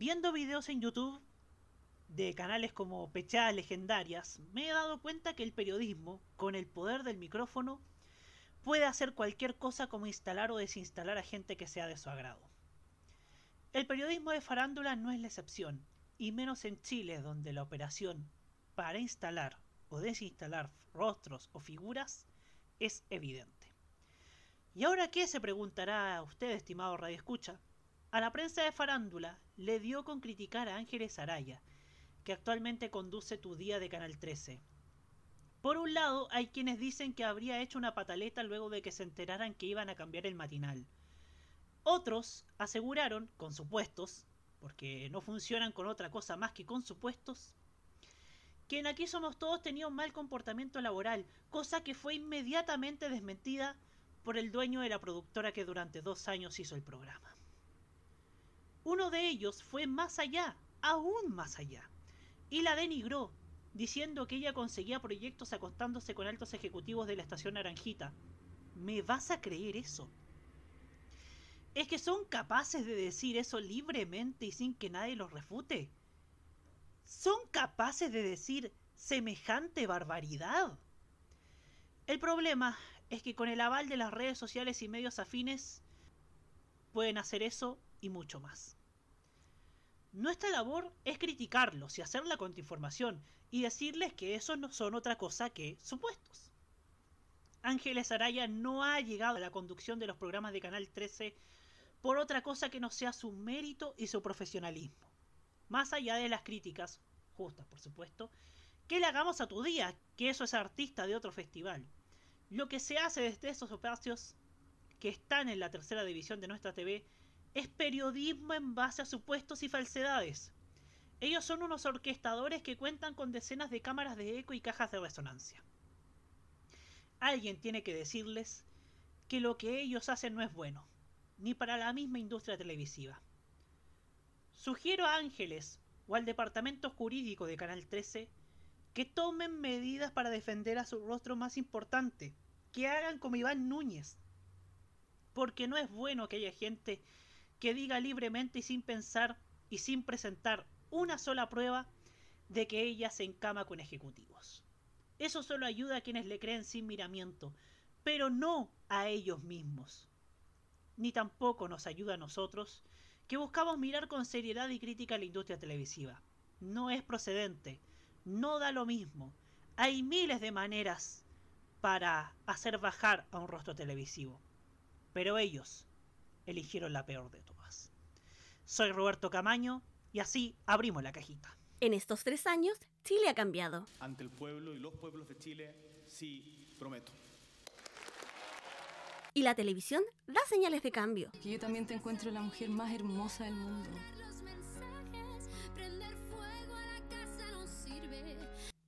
viendo videos en YouTube de canales como Pechadas Legendarias, me he dado cuenta que el periodismo, con el poder del micrófono, puede hacer cualquier cosa como instalar o desinstalar a gente que sea de su agrado. El periodismo de farándula no es la excepción, y menos en Chile, donde la operación para instalar o desinstalar rostros o figuras es evidente. ¿Y ahora qué? se preguntará usted, estimado Radio Escucha. A la prensa de farándula le dio con criticar a Ángeles Araya, que actualmente conduce Tu Día de Canal 13. Por un lado, hay quienes dicen que habría hecho una pataleta luego de que se enteraran que iban a cambiar el matinal. Otros aseguraron, con supuestos, porque no funcionan con otra cosa más que con supuestos, que en Aquí Somos Todos tenía un mal comportamiento laboral, cosa que fue inmediatamente desmentida por el dueño de la productora que durante dos años hizo el programa. Uno de ellos fue más allá, aún más allá y la denigró, diciendo que ella conseguía proyectos acostándose con altos ejecutivos de la estación Naranjita. ¿Me vas a creer eso? ¿Es que son capaces de decir eso libremente y sin que nadie los refute? ¿Son capaces de decir semejante barbaridad? El problema es que con el aval de las redes sociales y medios afines pueden hacer eso y mucho más. Nuestra labor es criticarlos y hacer la contrainformación y decirles que esos no son otra cosa que supuestos. Ángeles Araya no ha llegado a la conducción de los programas de Canal 13 por otra cosa que no sea su mérito y su profesionalismo. Más allá de las críticas, justas por supuesto, que le hagamos a tu día, que eso es artista de otro festival. Lo que se hace desde esos espacios que están en la tercera división de nuestra TV es periodismo en base a supuestos y falsedades. Ellos son unos orquestadores que cuentan con decenas de cámaras de eco y cajas de resonancia. Alguien tiene que decirles que lo que ellos hacen no es bueno, ni para la misma industria televisiva. Sugiero a Ángeles o al departamento jurídico de Canal 13 que tomen medidas para defender a su rostro más importante, que hagan como Iván Núñez, porque no es bueno que haya gente que diga libremente y sin pensar y sin presentar una sola prueba de que ella se encama con ejecutivos. Eso solo ayuda a quienes le creen sin miramiento, pero no a ellos mismos. Ni tampoco nos ayuda a nosotros, que buscamos mirar con seriedad y crítica a la industria televisiva. No es procedente, no da lo mismo. Hay miles de maneras para hacer bajar a un rostro televisivo. Pero ellos, eligieron la peor de todas. Soy Roberto Camaño y así abrimos la cajita. En estos tres años, Chile ha cambiado. Ante el pueblo y los pueblos de Chile, sí, prometo. Y la televisión da señales de cambio. Que yo también te encuentro la mujer más hermosa del mundo.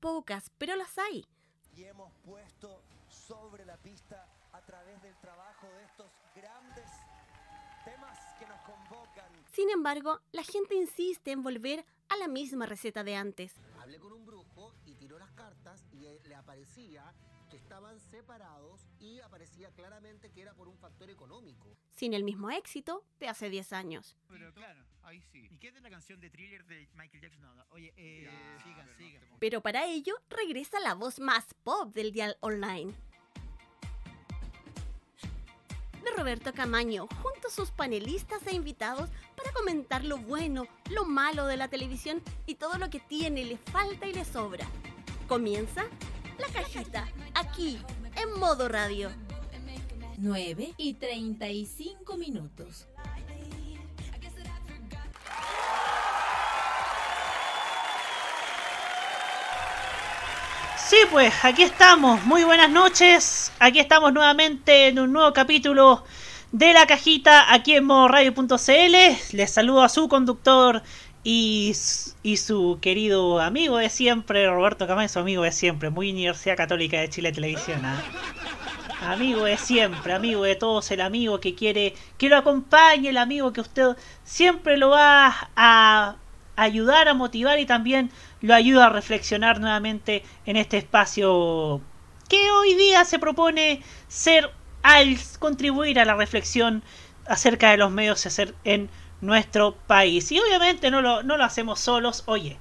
Pocas, pero las hay. Y hemos puesto sobre la pista a través del trabajo de estos grandes Sin embargo, la gente insiste en volver a la misma receta de antes. Hablé con un brujo y tiró las cartas y le aparecía que estaban separados y aparecía claramente que era por un factor económico. Sin el mismo éxito de hace 10 años. Pero claro, ahí sí. ¿Y qué es de la canción de Thriller de Michael Jackson? No, no. Oye, eh, sigan, sigan. Pero para ello regresa la voz más pop del dial online de Roberto Camaño, junto a sus panelistas e invitados para comentar lo bueno, lo malo de la televisión y todo lo que tiene, le falta y le sobra. Comienza la cajita, aquí, en modo radio. 9 y 35 minutos. Sí, pues aquí estamos. Muy buenas noches. Aquí estamos nuevamente en un nuevo capítulo de la cajita aquí en modoradio.cl. Les saludo a su conductor y, y, su querido amigo de siempre, Roberto Camay, su amigo de siempre, muy Universidad Católica de Chile Televisión. ¿ah? Amigo de siempre, amigo de todos, el amigo que quiere que lo acompañe, el amigo que usted siempre lo va a ayudar, a motivar y también lo ayuda a reflexionar nuevamente en este espacio que hoy día se propone ser al contribuir a la reflexión acerca de los medios hacer en nuestro país. Y obviamente no lo, no lo hacemos solos. Oye,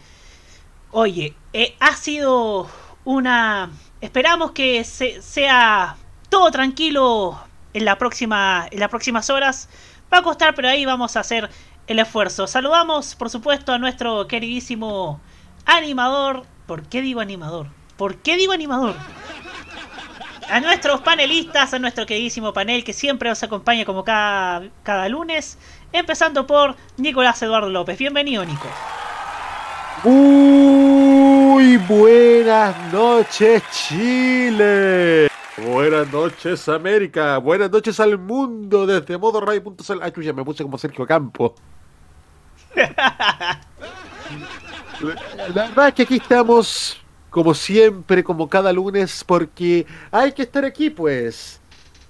oye, eh, ha sido una... Esperamos que se, sea todo tranquilo en, la próxima, en las próximas horas. Va a costar, pero ahí vamos a hacer el esfuerzo. Saludamos, por supuesto, a nuestro queridísimo animador. ¿Por qué digo animador? ¿Por qué digo animador? A nuestros panelistas, a nuestro queridísimo panel que siempre nos acompaña como cada, cada lunes. Empezando por Nicolás Eduardo López. Bienvenido, Nico. Muy buenas noches, Chile. Buenas noches, América. Buenas noches al mundo desde modo radio.cl. Ay, ya me puse como Sergio Campo. La, verdad es que aquí estamos, como siempre, como cada lunes, porque hay que estar aquí, pues.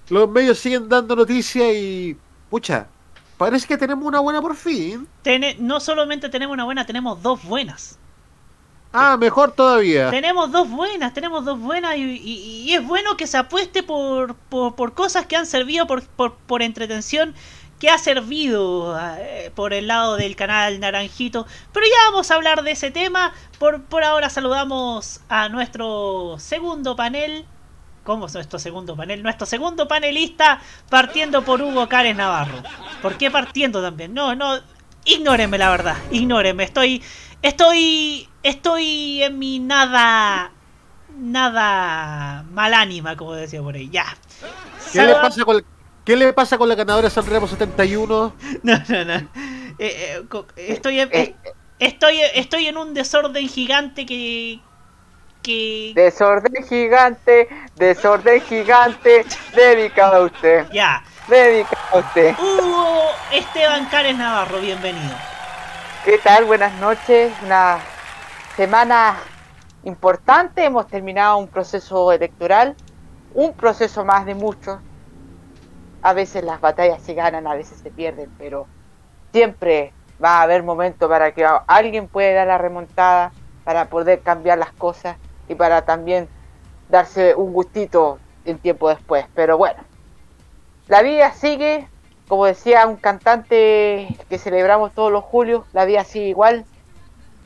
Los medios siguen dando noticias y. Pucha, parece que tenemos una buena por fin. Tene- no solamente tenemos una buena, tenemos dos buenas. Ah, mejor todavía. Tenemos dos buenas, tenemos dos buenas y, y- y es bueno que se apueste por, por, por cosas que han servido por, por, por entretención, que ha servido eh, por el lado del canal Naranjito. Pero ya vamos a hablar de ese tema. Por, por ahora saludamos a nuestro segundo panel. ¿Cómo es nuestro segundo panel? Nuestro segundo panelista partiendo por Hugo Cárez Navarro. ¿Por qué partiendo también? No, no, ignórenme la verdad, ignórenme. Estoy, estoy, estoy en mi nada, nada malánima, como decía por ahí. Ya. ¿Qué le pasa con, ¿qué le pasa con la ganadora Sanremo 71? No, no, no. Eh, eh, estoy, en- eh, estoy, estoy en un desorden gigante que, que Desorden gigante, desorden gigante, dedicado a usted, ya. dedicado a usted. Hugo Esteban Cárez Navarro, bienvenido. ¿Qué tal? Buenas noches. Una semana importante. Hemos terminado un proceso electoral, un proceso más de muchos. A veces las batallas se ganan, a veces se pierden, pero siempre va a haber momentos para que alguien pueda dar la remontada, para poder cambiar las cosas y para también darse un gustito en tiempo después. Pero bueno, la vida sigue, como decía un cantante que celebramos todos los julios, la vida sigue igual.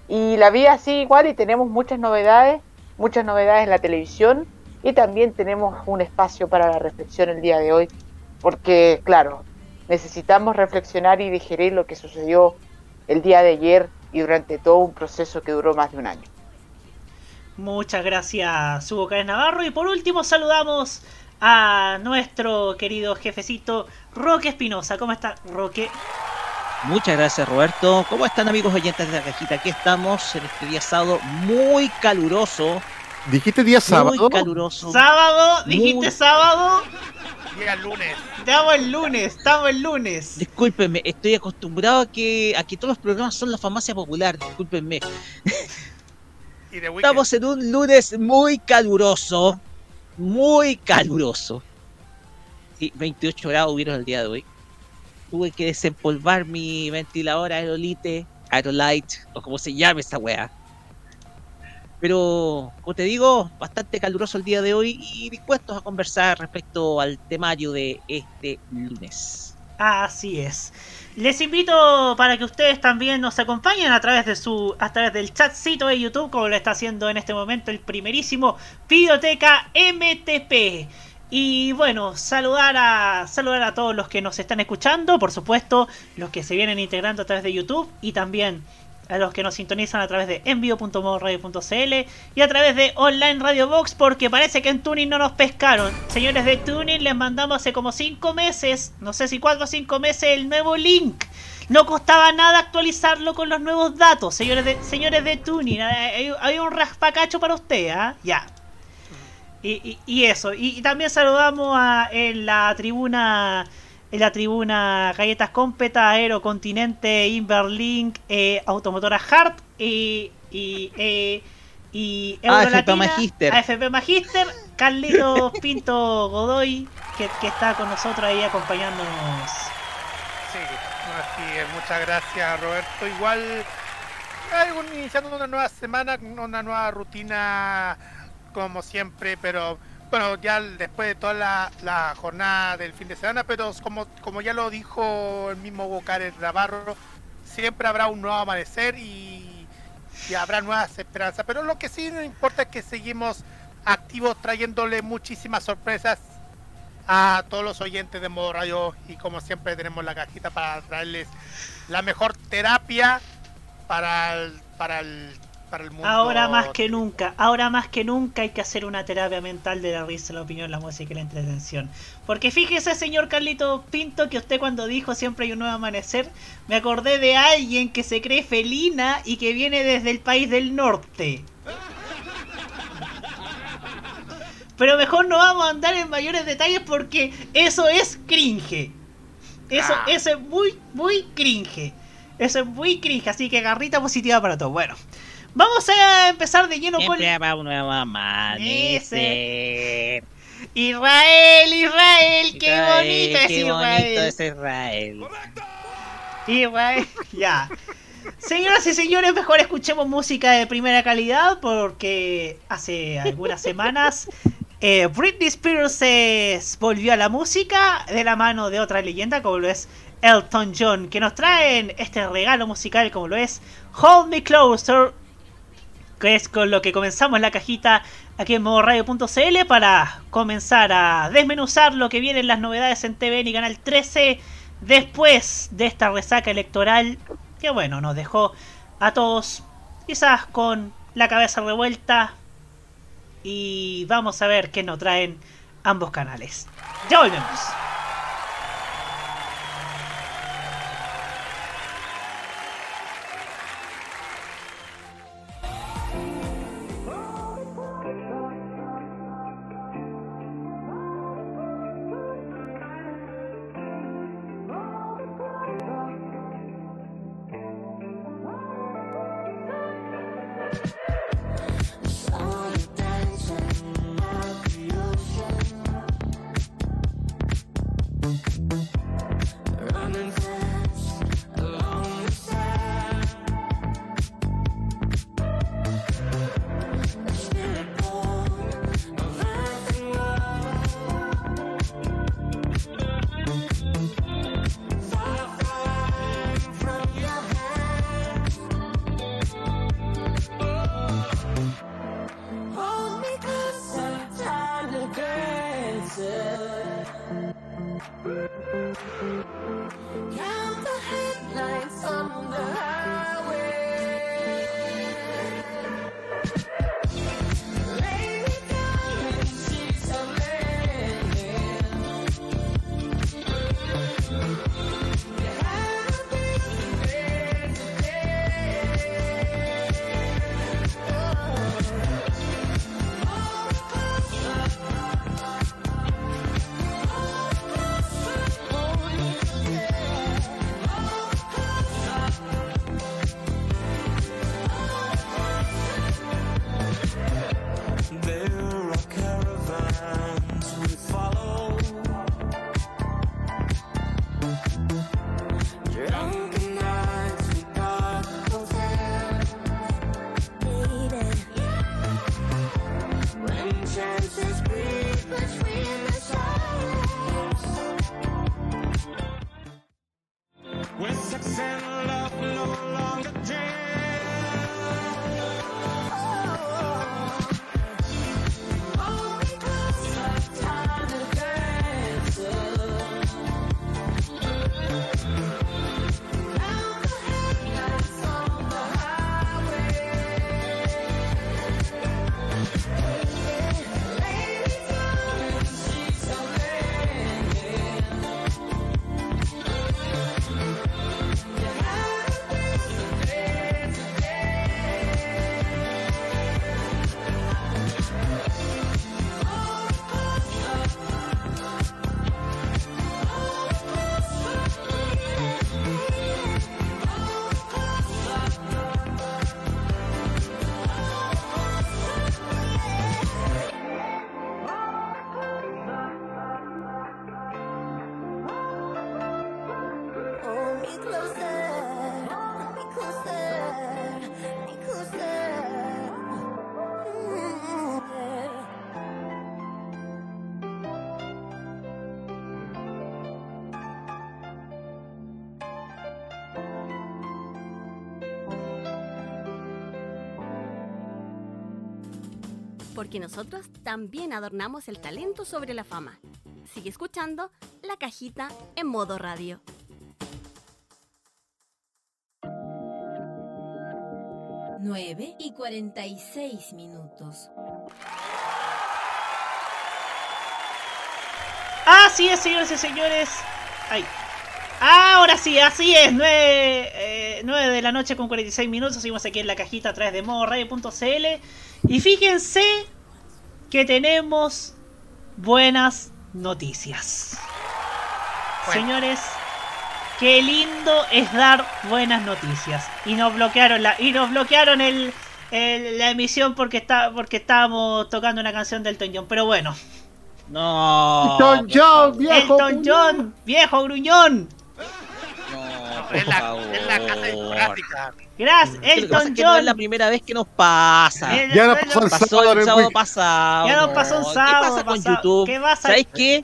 Y la vida sigue igual y tenemos muchas novedades, muchas novedades en la televisión y también tenemos un espacio para la reflexión el día de hoy, porque claro, necesitamos reflexionar y digerir lo que sucedió el día de ayer y durante todo un proceso que duró más de un año. Muchas gracias, Hugo Cárez Navarro. Y por último, saludamos a nuestro querido jefecito Roque Espinosa. ¿Cómo está, Roque? Muchas gracias Roberto. ¿Cómo están amigos oyentes de la cajita? Aquí estamos en este día sábado muy caluroso. ¿Dijiste día sábado? Muy caluroso. ¿Sábado? ¿Dijiste Muy- sábado? Día lunes. Estamos el lunes, estamos el lunes. Discúlpenme, estoy acostumbrado a que, a que todos los programas son la farmacia popular. Discúlpenme. Estamos en un lunes muy caluroso. Muy caluroso. Sí, 28 grados hubieron el día de hoy. Tuve que desempolvar mi ventilador Aerolite, Aerolite, o como se llame esta weá. Pero, como te digo, bastante caluroso el día de hoy y dispuestos a conversar respecto al temario de este lunes. Así es. Les invito para que ustedes también nos acompañen a través de su a través del chatcito de YouTube como lo está haciendo en este momento el primerísimo Videoteca MTP. Y bueno, saludar a saludar a todos los que nos están escuchando, por supuesto, los que se vienen integrando a través de YouTube y también a los que nos sintonizan a través de envío.modoradio.cl y a través de Online Radio Box porque parece que en Tuning no nos pescaron. Señores de Tuning, les mandamos hace como 5 meses, no sé si 4 o 5 meses, el nuevo link. No costaba nada actualizarlo con los nuevos datos, señores de, señores de Tuning. Hay, un raspacacho para usted, ¿ah? Ya. Y, eso, y, también saludamos a, la tribuna en la tribuna Galletas Competa, Aero Continente, Inverlink, eh, Automotora Hart y, y, eh, y AFP Eurolatina, Magister. AFP Magister, Carlitos Pinto Godoy, que, que está con nosotros ahí acompañándonos. Sí, así es. Muchas gracias, Roberto. Igual, iniciando una nueva semana, una nueva rutina, como siempre, pero bueno, ya después de toda la, jornada del fin de semana, pero como, como ya lo dijo el mismo Bocar Navarro, siempre habrá un nuevo amanecer y, habrá nuevas esperanzas. Pero lo que sí no importa es que seguimos activos trayéndole muchísimas sorpresas a todos los oyentes de Modo Radio y como siempre tenemos la cajita para traerles la mejor terapia para para el, para el mundo. Ahora más que nunca, ahora más que nunca hay que hacer una terapia mental de la risa, la opinión, la música y la entretención. Porque fíjese, señor Carlito Pinto, que usted cuando dijo siempre hay un nuevo amanecer, me acordé de alguien que se cree felina y que viene desde el país del norte. Pero mejor no vamos a andar en mayores detalles porque eso es cringe. Eso, Ah. eso es muy, muy cringe. Eso es muy cringe, así que garrita positiva para todo. Bueno, vamos a empezar de lleno con... Siempre nuevo amanecer. Israel, Israel, qué Israel, bonito es qué Israel. bonito es Israel. Israel, ya. Señoras y señores, mejor escuchemos música de primera calidad porque hace algunas semanas eh, Britney Spears se volvió a la música de la mano de otra leyenda como lo es Elton John, que nos traen este regalo musical como lo es Hold Me Closer, que es con lo que comenzamos la cajita aquí en modoradio.cl para comenzar a desmenuzar lo que vienen las novedades en TVN y Canal 13 después de esta resaca electoral que bueno, nos dejó a todos quizás con la cabeza revuelta y vamos a ver qué nos traen ambos canales. Ya volvemos. Porque nosotros también adornamos el talento sobre la fama. Sigue escuchando La Cajita en modo radio. Nueve y 46 minutos. Así es, señores y señores. Ay. Ahora sí, así es. 9, eh, 9 de la noche con 46 minutos. Seguimos aquí en la cajita a través de modoradio.cl. Y fíjense que tenemos buenas noticias. Señores, qué lindo es dar buenas noticias. Y nos bloquearon la, y nos bloquearon el, el- la emisión porque está, porque estábamos tocando una canción del Elton John. Pero bueno. No. Elton John, viejo. Elton John, viejo gruñón. No, Es la, es la casa discográfica. Gracias, Elton es que no es John. la primera vez que nos pasa. Eh, Ya nos pasó el pasó sábado el pasado. Ya nos pasó un sábado ¿Qué pasa con pasado. YouTube? ¿Qué pasa? ¿Sabes qué?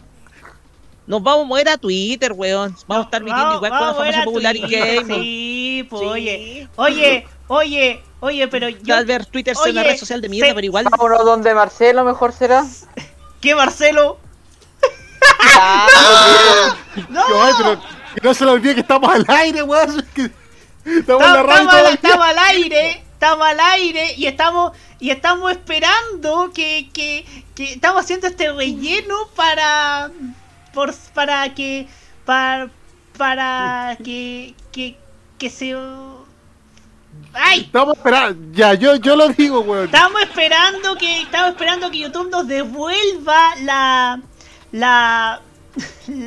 Nos vamos a mover a Twitter, weón. Vamos a estar viviendo Vamos- igual con la famosa popular Twitter, game. Sí, pues oye, oye, oye, oye, pero yo. Tal vez Twitter sea una red social de mierda, se- pero igual. Vámonos donde Marcelo mejor será. ¿Qué Marcelo? ¡No! Pero que no se le olvide que estamos al aire, weón. que Estamos en la radio. estamos al- estamos al aire, estamos al aire y estamos y estamos esperando que, que, que estamos haciendo este relleno para por, para que para para que que que se ¡Ay! Estamos esperando. Ya, yo, yo lo digo, weón. Estamos esperando que estamos esperando que YouTube nos devuelva la la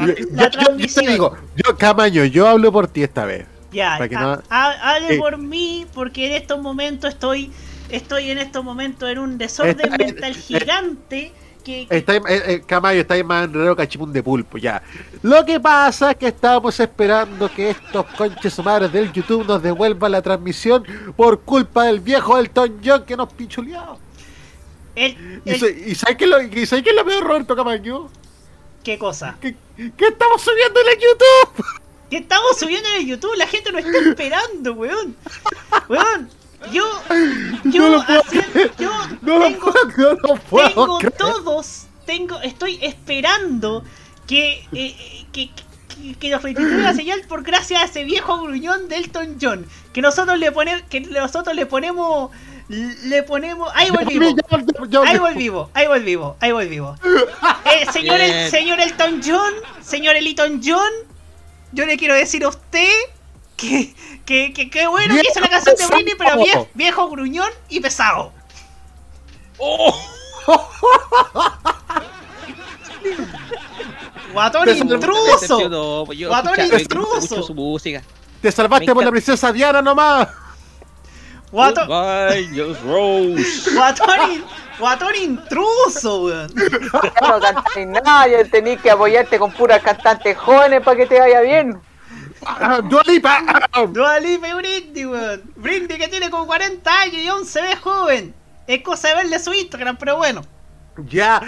Yo, yo- te digo, yo, Camaño, yo hablo por ti esta vez. Ya, Para que ha- no- ha- hable Eh. por mí, porque en estos momentos estoy, estoy en estos momentos en un desorden Está- mental eh, gigante que, que- Está, eh, eh, Camayo, está ahí más enredado que chipún de pulpo, ya. Lo que pasa es que estábamos esperando que estos conches madres del YouTube nos devuelvan la transmisión por culpa del viejo Elton John que nos pichuleó. el- ¿Y, el- y sabes qué es lo, y sabes qué es lo peor, Roberto Camaño? ¿Qué cosa? ¿Qué estamos subiendo en el YouTube? Que estamos subiendo en el YouTube, la gente nos está esperando, weón. Weón, yo, yo, No lo puedo haciendo- yo No lo tengo, puedo, no lo puedo tengo todos, tengo, estoy esperando que, eh, que, que, que nos restituya la señal por gracia a ese viejo gruñón de Elton John. Que nosotros le ponemos, que nosotros le ponemos, le ponemos, ahí volvimos. Ahí volvimos, ahí volvimos, ahí volvimos. Eh, señor, el, señor Elton John, señor Elton John, yo le quiero decir a usted que que, que, que bueno que hizo la canción de Britney, pero vie- viejo gruñón y pesado. Guatón Te sal- intruso. Pues Guatón intruso. su música. Te salvaste por la encanta. princesa Diana nomás. Guatón, Goodbye, Just Rose. guatón, in- guatón intruso, weón. No cantáis nada, ya tenés que apoyarte con puras cantantes jóvenes para que te vaya bien. Ah, Dua Lipa. Dua Lipa y Britney, weón. Britney que tiene como 40 años y aún se ve joven. Es cosa de verle su Instagram, pero bueno. Ya,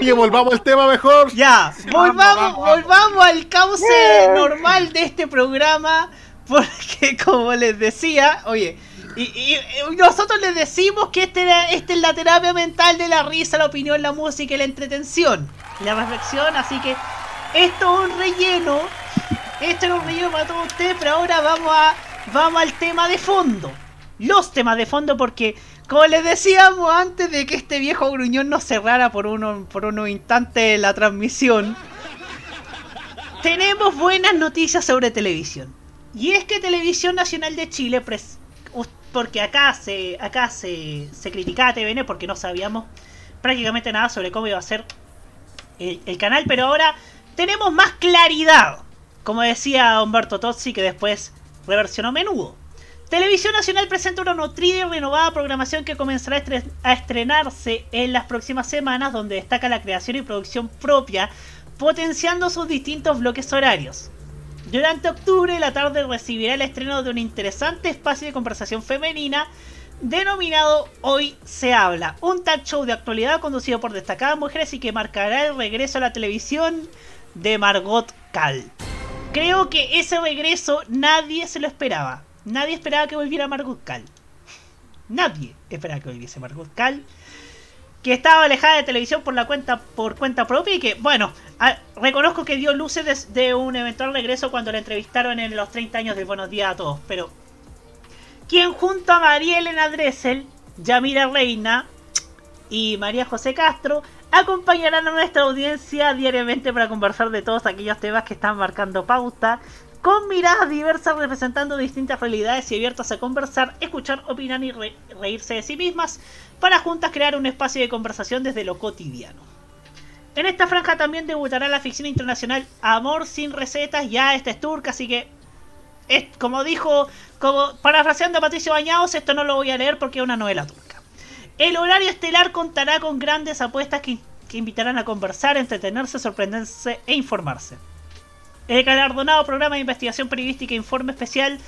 oye, volvamos al tema mejor. Ya, volvamos, vamos, vamos. volvamos al cauce normal de este programa. Porque como les decía, oye, y, y- nosotros les decimos que este, esta es la terapia mental de la risa, la opinión, la música y la entretención. La reflexión, así que esto es un relleno. Esto era un relleno para todos ustedes, pero ahora vamos a vamos al tema de fondo. Los temas de fondo porque como les decíamos antes de que este viejo gruñón nos cerrara por uno por unos instantes la transmisión, tenemos buenas noticias sobre televisión. Y es que Televisión Nacional de Chile, porque acá se acá se, se criticaba a TVN porque no sabíamos prácticamente nada sobre cómo iba a ser el, el canal, pero ahora tenemos más claridad. Como decía Humberto Tozzi, que después reversionó menudo. Televisión Nacional presenta una nutrida y renovada programación que comenzará a estrenarse en las próximas semanas, donde destaca la creación y producción propia, potenciando sus distintos bloques horarios. Durante octubre, la tarde recibirá el estreno de un interesante espacio de conversación femenina denominado Hoy se habla, un talk show de actualidad conducido por destacadas mujeres y que marcará el regreso a la televisión de Margot Cal. Creo que ese regreso nadie se lo esperaba. Nadie esperaba que volviera Margot Cal. nadie esperaba que volviese Margot Cal, que estaba alejada de televisión por la cuenta por cuenta propia y que, bueno, reconozco que dio luces de, un eventual regreso cuando la entrevistaron en los 30 años de Buenos Días a Todos, pero quien junto a María Elena Dressel, Yamira Reina y María José Castro acompañarán a nuestra audiencia diariamente para conversar de todos aquellos temas que están marcando pauta, con miradas diversas representando distintas realidades y abiertas a conversar, escuchar, opinar y re- reírse de sí mismas, para juntas crear un espacio de conversación desde lo cotidiano. En esta franja también debutará la ficción internacional Amor sin recetas, ya esta es turca, así que es, como dijo, como parafraseando a Patricio Bañados, esto no lo voy a leer porque es una novela turca. El horario estelar contará con grandes apuestas que, que invitarán a conversar, entretenerse, sorprenderse e informarse. El galardonado programa de investigación periodística Informe Especial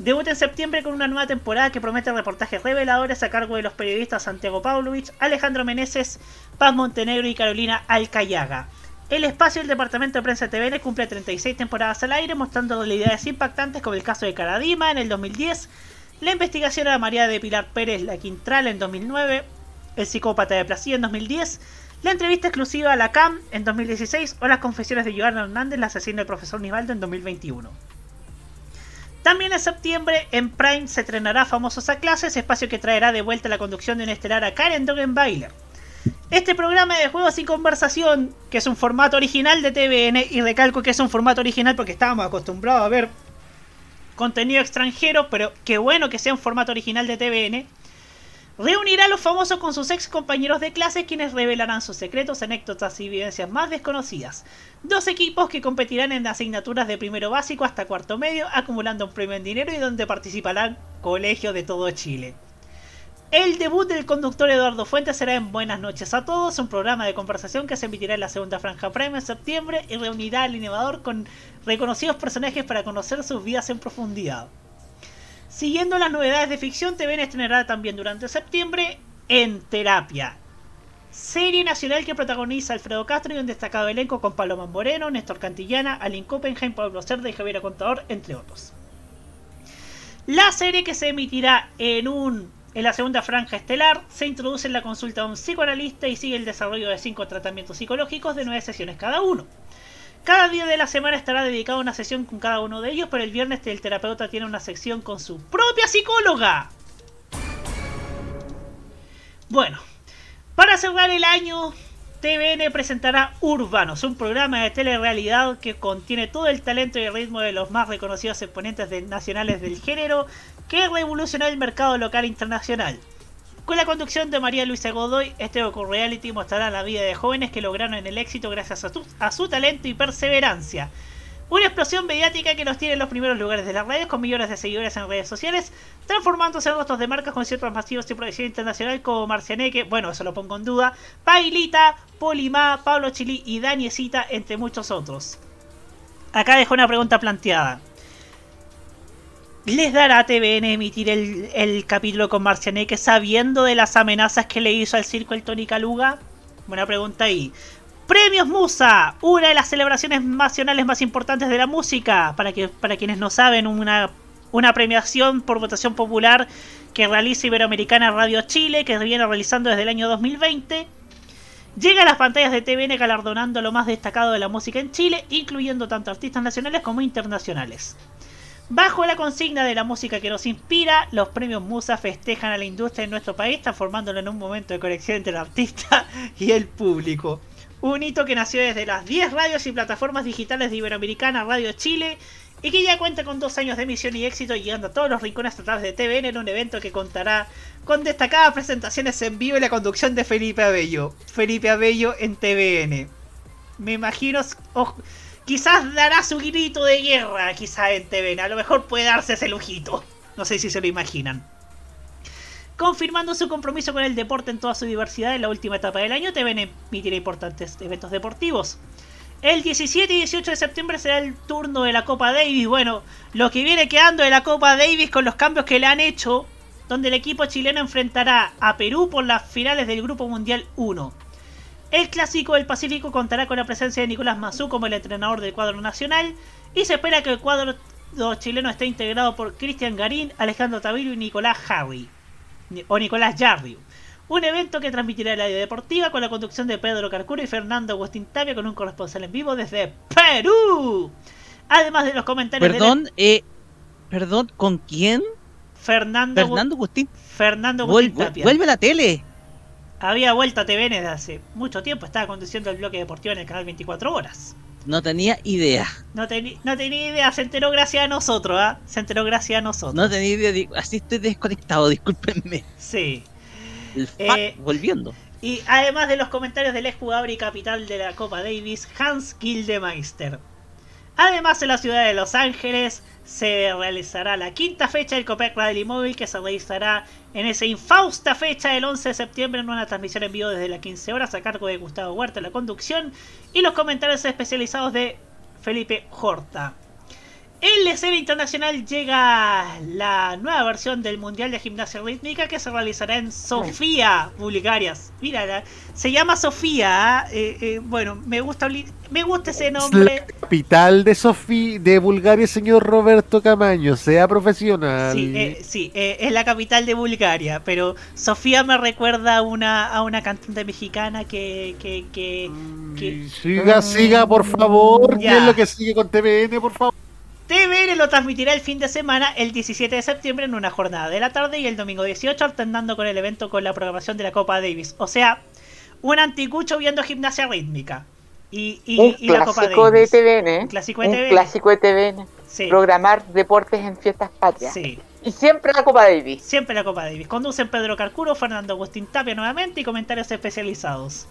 debuta en septiembre con una nueva temporada que promete reportajes reveladores a cargo de los periodistas Santiago Pavlovich, Alejandro Meneses, Paz Montenegro y Carolina Alcayaga. El espacio del Departamento de Prensa de TVN cumple 36 temporadas al aire, mostrando realidades impactantes como el caso de Caradima en el 2010, la investigación a María de Pilar Pérez La Quintral en 2009, el psicópata de Placía en 2010, la entrevista exclusiva a la CAM en 2016 o las confesiones de Joana Hernández, la asesina del profesor Nivaldo en 2021. También en septiembre en Prime se estrenará Famosos a Clases, espacio que traerá de vuelta la conducción de una estelar a Karen Dogenbailer. Este programa de juegos y conversación, que es un formato original de TVN, y recalco que es un formato original porque estábamos acostumbrados a ver contenido extranjero, pero qué bueno que sea un formato original de TVN, reunirá a los famosos con sus ex compañeros de clase quienes revelarán sus secretos, anécdotas y vivencias más desconocidas. Dos equipos que competirán en asignaturas de primero básico hasta cuarto medio, acumulando un premio en dinero y donde participarán colegios de todo Chile. El debut del conductor Eduardo Fuentes será en Buenas noches a todos, un programa de conversación que se emitirá en la segunda franja Prime en septiembre y reunirá al animador con reconocidos personajes para conocer sus vidas en profundidad. Siguiendo las novedades de ficción, TVN estrenará también durante septiembre En Terapia, serie nacional que protagoniza Alfredo Castro y un destacado elenco con Paloma Moreno, Néstor Cantillana, Alin Copenheim, Pablo Cerda y Javier Contador, entre otros. La serie que se emitirá en un en la segunda franja estelar se introduce en la consulta de un psicoanalista y sigue el desarrollo de cinco tratamientos psicológicos de nueve sesiones cada uno. Cada día de la semana estará dedicado a una sesión con cada uno de ellos, pero el viernes el terapeuta tiene una sección con su propia psicóloga. Bueno, para cerrar el año, TVN presentará Urbanos, un programa de telerrealidad que contiene todo el talento y el ritmo de los más reconocidos exponentes nacionales del género que revolucionó el mercado local internacional. Con la conducción de María Luisa Godoy, este reality mostrará la vida de jóvenes que lograron el éxito gracias a su, talento y perseverancia. Una explosión mediática que los tiene en los primeros lugares de las redes con millones de seguidores en redes sociales, transformándose en rostros de marcas con ciertos masivos y proyección internacional como Marcianeque, bueno, eso lo pongo en duda, Pailita, Polimá, Pablo Chili y Daniecita, entre muchos otros. Acá dejo una pregunta planteada. ¿Les dará a TVN emitir el, el capítulo con Marcianeque sabiendo de las amenazas que le hizo al circo el Tony Caluga? Buena pregunta ahí. Premios Musa, una de las celebraciones nacionales más importantes de la música. Para, que, para quienes no saben, una, una premiación por votación popular que realiza Iberoamericana Radio Chile, que viene realizando desde el año 2020. Llega a las pantallas de TVN galardonando lo más destacado de la música en Chile, incluyendo tanto artistas nacionales como internacionales. Bajo la consigna de la música que nos inspira, los premios Musa festejan a la industria en nuestro país, transformándolo en un momento de conexión entre el artista y el público. Un hito que nació desde las 10 radios y plataformas digitales de Iberoamericana Radio Chile y que ya cuenta con dos años de emisión y éxito, llegando a todos los rincones a través de TVN en un evento que contará con destacadas presentaciones en vivo y la conducción de Felipe Abello. Felipe Abello en TVN. Me imagino, quizás dará su grito de guerra, quizás en TVN. A lo mejor puede darse ese lujito. No sé si se lo imaginan. Confirmando su compromiso con el deporte en toda su diversidad en la última etapa del año, TVN emitirá importantes eventos deportivos. El 17 y 18 de septiembre será el turno de la Copa Davis. Bueno, lo que viene quedando de la Copa Davis con los cambios que le han hecho, donde el equipo chileno enfrentará a Perú por las finales del Grupo Mundial 1. El Clásico del Pacífico contará con la presencia de Nicolás Mazú como el entrenador del cuadro nacional y se espera que el cuadro chileno esté integrado por Cristian Garín, Alejandro Tavirio y Nicolás Harry. O Nicolás Yarriu. Un evento que transmitirá la idea deportiva con la conducción de Pedro Carcuro y Fernando Agustín Tapia con un corresponsal en vivo desde Perú. Además de los comentarios Perdón, eh, perdón, ¿con quién? de Fernando, Fernando Agustín. Fernando Agustín Vuelve, Tapia. vuelve a la tele. Había vuelto a TVN desde hace mucho tiempo, estaba conduciendo el bloque deportivo en el canal 24 horas. No tenía idea. No, teni- no tenía idea, se enteró gracias a nosotros, ¿ah? Se enteró gracias a nosotros. No tenía idea. Así estoy desconectado, discúlpenme. Sí. El Eh, volviendo. Y además de los comentarios del exjugador y capital de la Copa Davis, Hans Gildemeister. Además, en la ciudad de Los Ángeles se realizará la quinta fecha del Copec Rally Móvil que se realizará en esa infausta fecha del 11 de septiembre en una transmisión en vivo desde las 15 horas a cargo de Gustavo Huerta la conducción y los comentarios especializados de Felipe Horta. En la escena internacional llega la nueva versión del Mundial de Gimnasia Rítmica que se realizará en Sofía, Bulgaria. Mira, se llama Sofía. ¿ah? Eh, eh, bueno, me gusta, me gusta ese Es nombre. la capital de Sofía, de Bulgaria, señor Roberto Camaño. Sea profesional. Sí, eh, sí, eh, es la capital de Bulgaria, pero Sofía me recuerda a una, a una cantante mexicana que... que, que, que- Siga, siga, por favor. ¿Qué es lo que sigue con TVN, por favor? TVN lo transmitirá el fin de semana, el 17 de septiembre, en una jornada de la tarde y el domingo 18, alternando con el evento con la programación de la Copa Davis. O sea, un anticucho viendo gimnasia rítmica. Y, y, un y la Copa clásico de Davis. TVN. ¿eh? Un clásico de Un TVN. clásico de TVN. Sí. Programar deportes en fiestas patrias. Sí. Y siempre la Copa Davis. Siempre la Copa Davis. Conducen Pedro Carcuro, Fernando Agustín Tapia nuevamente y comentarios especializados.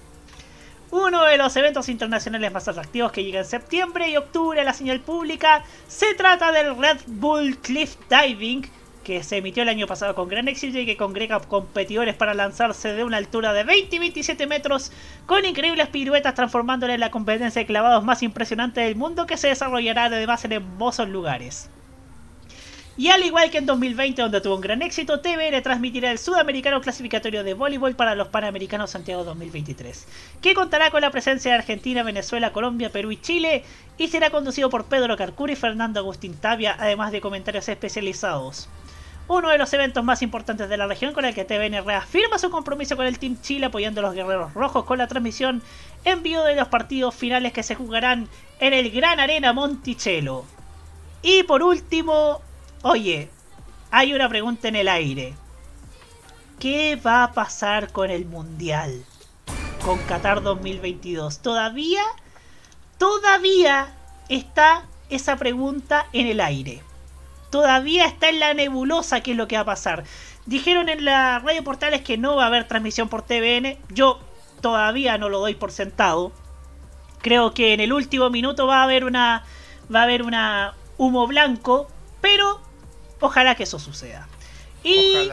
Uno de los eventos internacionales más atractivos que llega en septiembre y octubre a la señal pública se trata del Red Bull Cliff Diving, que se emitió el año pasado con gran éxito y que congrega competidores para lanzarse de una altura de 20 y 27 metros con increíbles piruetas transformándola en la competencia de clavados más impresionante del mundo que se desarrollará además en hermosos lugares. Y al igual que en 2020, donde tuvo un gran éxito, TVN transmitirá el sudamericano clasificatorio de voleibol para los Panamericanos Santiago 2023, que contará con la presencia de Argentina, Venezuela, Colombia, Perú y Chile, y será conducido por Pedro Carcuri y Fernando Agustín Tapia, además de comentarios especializados. Uno de los eventos más importantes de la región con el que TVN reafirma su compromiso con el Team Chile apoyando a los Guerreros Rojos con la transmisión en vivo de los partidos finales que se jugarán en el Gran Arena Monticello. Y por último, oye, hay una pregunta en el aire. ¿Qué va a pasar con el Mundial? Con Qatar 2022. ¿Todavía? Todavía está esa pregunta en el aire. Todavía está en la nebulosa qué es lo que va a pasar. Dijeron en la radio portales que no va a haber transmisión por TVN. Yo todavía no lo doy por sentado. Creo que en el último minuto va a haber una va a haber una humo blanco, pero ojalá que eso suceda. Y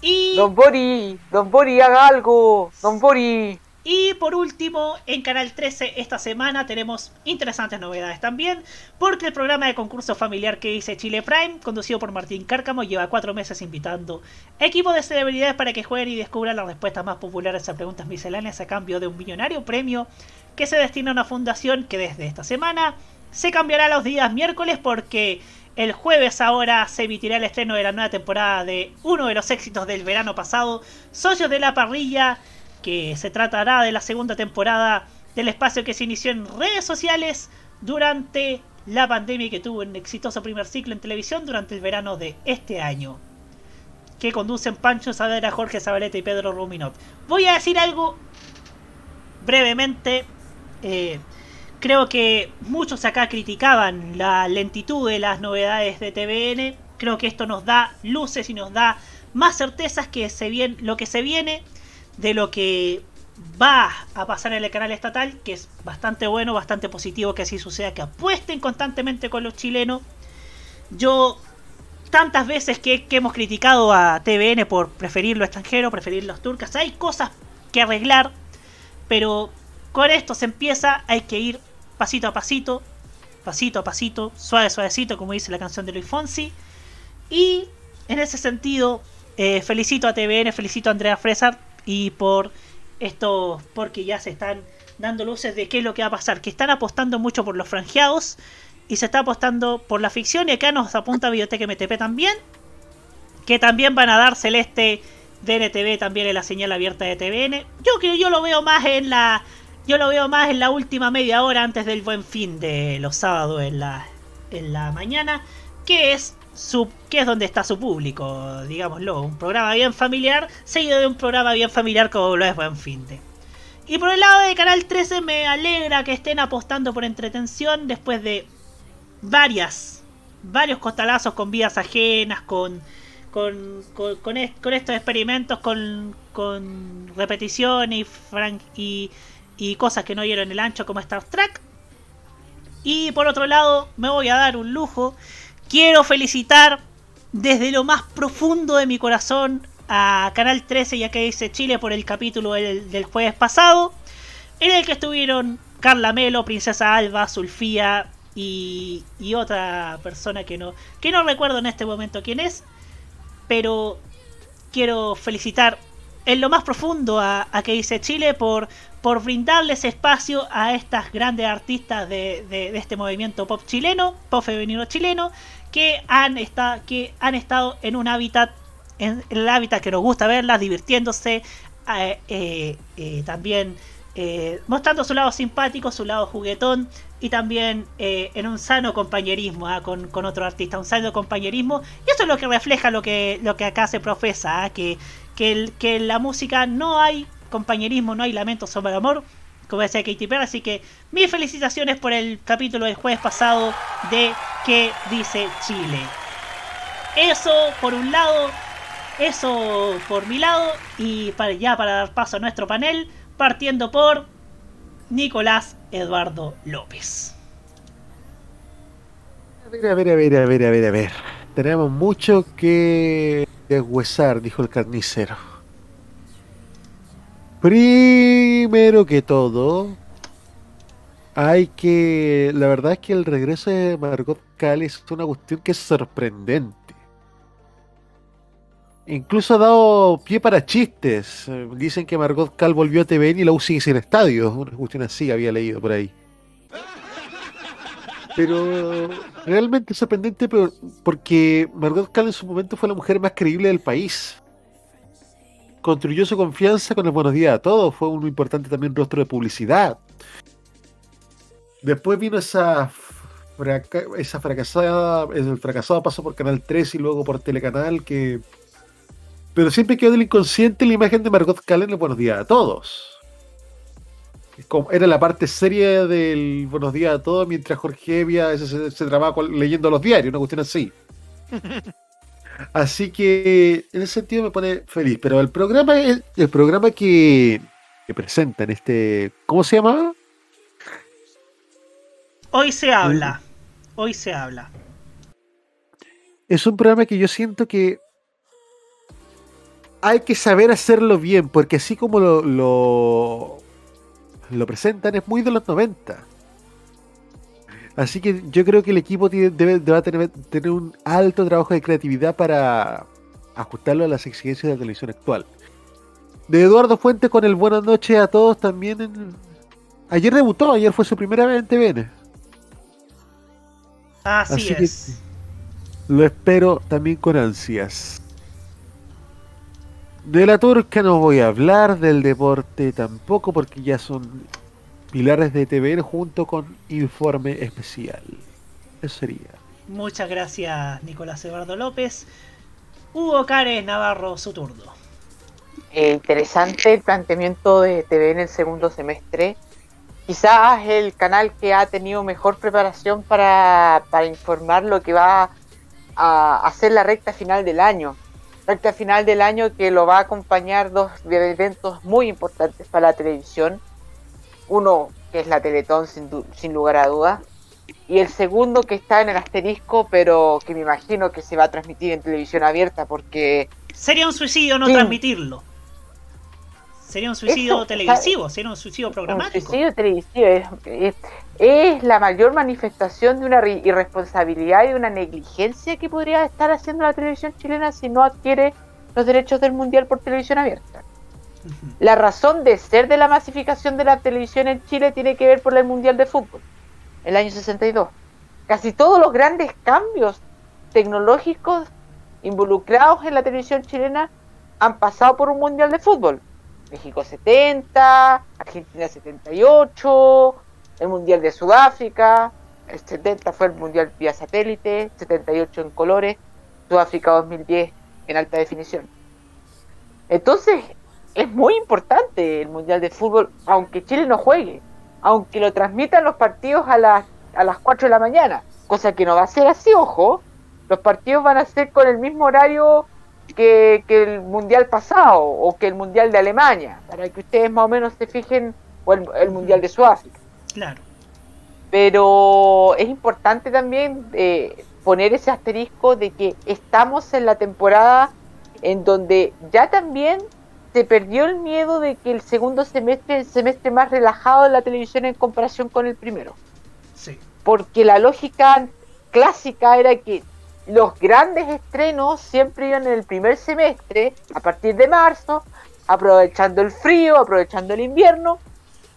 y Don Bori, Don Bori, haga algo. Don Bori. Y por último, en Canal 13 esta semana tenemos interesantes novedades también, porque el programa de concurso familiar que dice Chile Prime, conducido por Martín Cárcamo, lleva cuatro meses invitando equipos de celebridades para que jueguen y descubran las respuestas más populares a preguntas misceláneas a cambio de un millonario premio que se destina a una fundación que desde esta semana se cambiará los días miércoles porque el jueves ahora se emitirá el estreno de la nueva temporada de uno de los éxitos del verano pasado, Socios de la Parrilla, que se tratará de la segunda temporada del espacio que se inició en redes sociales durante la pandemia y que tuvo un exitoso primer ciclo en televisión durante el verano de este año. Que conducen Pancho Savera, Jorge Zabaleta y Pedro Ruminot. Voy a decir algo brevemente. eh, creo que muchos acá criticaban la lentitud de las novedades de TVN. Creo que esto nos da luces y nos da más certezas que se viene, lo que se viene de lo que va a pasar en el canal estatal, que es bastante bueno, bastante positivo que así suceda, que apuesten constantemente con los chilenos. Yo, tantas veces que, que hemos criticado a TVN por preferir lo extranjero, preferir los turcas, hay cosas que arreglar, pero con esto se empieza, hay que ir pasito a pasito, pasito a pasito, suave, suavecito, como dice la canción de Luis Fonsi. Y en ese sentido, eh, felicito a TVN, felicito a Andrea Fresar y por esto, porque ya se están dando luces de qué es lo que va a pasar, que están apostando mucho por los franjeados y se está apostando por la ficción y acá nos apunta Biblioteca MTP también, que también van a dar Celeste DNTV también en la señal abierta de TVN. Yo que yo lo veo más en la yo lo veo más en la última media hora antes del buen fin de los sábados en la en la mañana, que es su que es donde está su público, digámoslo, un programa bien familiar, seguido de un programa bien familiar como lo es Buen Fin de. Y por el lado de Canal 13 me alegra que estén apostando por entretención después de varias, varios costalazos con vidas ajenas, con, con, con, con, est- con estos experimentos, con, con repeticiones y, y, y cosas que no dieron el ancho como Star Trek. Y por otro lado, me voy a dar un lujo. Quiero felicitar desde lo más profundo de mi corazón a Canal 13 y a que dice Chile por el capítulo del, jueves pasado, en el que estuvieron Carla Melo, Princesa Alba, Sulfía y, y otra persona que no, que no recuerdo en este momento quién es, pero quiero felicitar en lo más profundo a, a que dice Chile por, por brindarles espacio a estas grandes artistas de, de- este movimiento pop chileno, pop femenino chileno, que han, esta- que han estado en un hábitat, en, el hábitat que nos gusta verlas, divirtiéndose, eh, eh, eh, también mostrando su lado simpático, su lado juguetón y también en un sano compañerismo ah, con, con otro artista, un sano compañerismo. Y eso es lo que refleja lo que, lo que acá se profesa, ah, que, que, que la música no hay compañerismo, no hay lamento sobre el amor, como decía Katy Perry. Así que mis felicitaciones por el capítulo del jueves pasado de ¿Qué dice Chile? Eso por un lado, eso por mi lado, y para, ya para dar paso a nuestro panel, partiendo por Nicolás Eduardo López. A ver, a ver, a ver, a ver, a ver, a ver. Tenemos mucho que deshuesar, dijo el carnicero. Primero que todo, hay que... La verdad es que el regreso de Margot Cal es una cuestión que es sorprendente. Incluso ha dado pie para chistes. Dicen que Margot Cal volvió a TVN y la U sigue sin estadio. Una cuestión así había leído por ahí. Pero realmente sorprendente pero- porque Margot Cal en su momento fue la mujer más creíble del país. Construyó su confianza con el buenos días a todos. Fue un importante también rostro de publicidad. Después vino esa, esa fracasada, el fracasado paso por Canal 3 y luego por Telecanal que... Pero siempre quedó del inconsciente la imagen de Margot Cal en el Buenos Días a Todos. Era la parte seria del Buenos Días a Todos mientras Jorge Evia se, se trababa con- leyendo los diarios, una cuestión así. Así que en ese sentido me pone feliz. Pero el programa, el, el programa que, que presentan, este. ¿Cómo se llama? Hoy se habla, hoy se habla. Es un programa que yo siento que hay que saber hacerlo bien, porque así como lo, lo, lo presentan, es muy de los 90. Así que yo creo que el equipo tiene- debe, debe tener, tener un alto trabajo de creatividad para ajustarlo a las exigencias de la televisión actual. De Eduardo Fuentes con el buenas noches a todos también. en- Ayer debutó, ayer fue su primera vez en TVN. Así, Así que- es. Lo espero también con ansias. De la turca no voy a hablar, del deporte tampoco, porque ya son pilares de TVN junto con informe especial. Eso sería. Muchas gracias, Nicolás Eduardo López. Hugo Cares Navarro, su turno. Eh, interesante el planteamiento de TV en el segundo semestre. Quizás el canal que ha tenido mejor preparación para, para informar lo que va a hacer la recta final del año. Recta final del año que lo va a acompañar dos eventos muy importantes para la televisión. Uno que es la Teletón sin, sin lugar a dudas. Y el segundo que está en el asterisco, pero que me imagino que se va a transmitir en televisión abierta porque Sería un suicidio no Sí. transmitirlo. Sería un suicidio Eso, televisivo, sería un suicidio Un programático. suicidio televisivo es, es- es la mayor manifestación de una irresponsabilidad y de una negligencia que podría estar haciendo la televisión chilena si no adquiere los derechos del mundial por televisión abierta. La razón de ser de la masificación de la televisión en Chile tiene que ver por el mundial de fútbol, el año 62. Casi todos los grandes cambios tecnológicos involucrados en la televisión chilena han pasado por un mundial de fútbol. México 70, Argentina 78, el mundial de Sudáfrica, el 70 fue el mundial vía satélite, 78 en colores, Sudáfrica 2010 en alta definición. Entonces, es muy importante el mundial de fútbol, aunque Chile no juegue, aunque lo transmitan los partidos a las, a las 4 de la mañana, cosa que no va a ser así, ojo, los partidos van a ser con el mismo horario que, que el mundial pasado o que el mundial de Alemania, para que ustedes más o menos se fijen, o el, el mundial de Sudáfrica. Claro. Pero es importante también eh, poner ese asterisco de que estamos en la temporada en donde ya también se perdió el miedo de que el segundo semestre es el semestre más relajado de la televisión en comparación con el primero. Sí. Porque la lógica clásica era que los grandes estrenos siempre iban en el primer semestre, a partir de marzo, aprovechando el frío, aprovechando el invierno,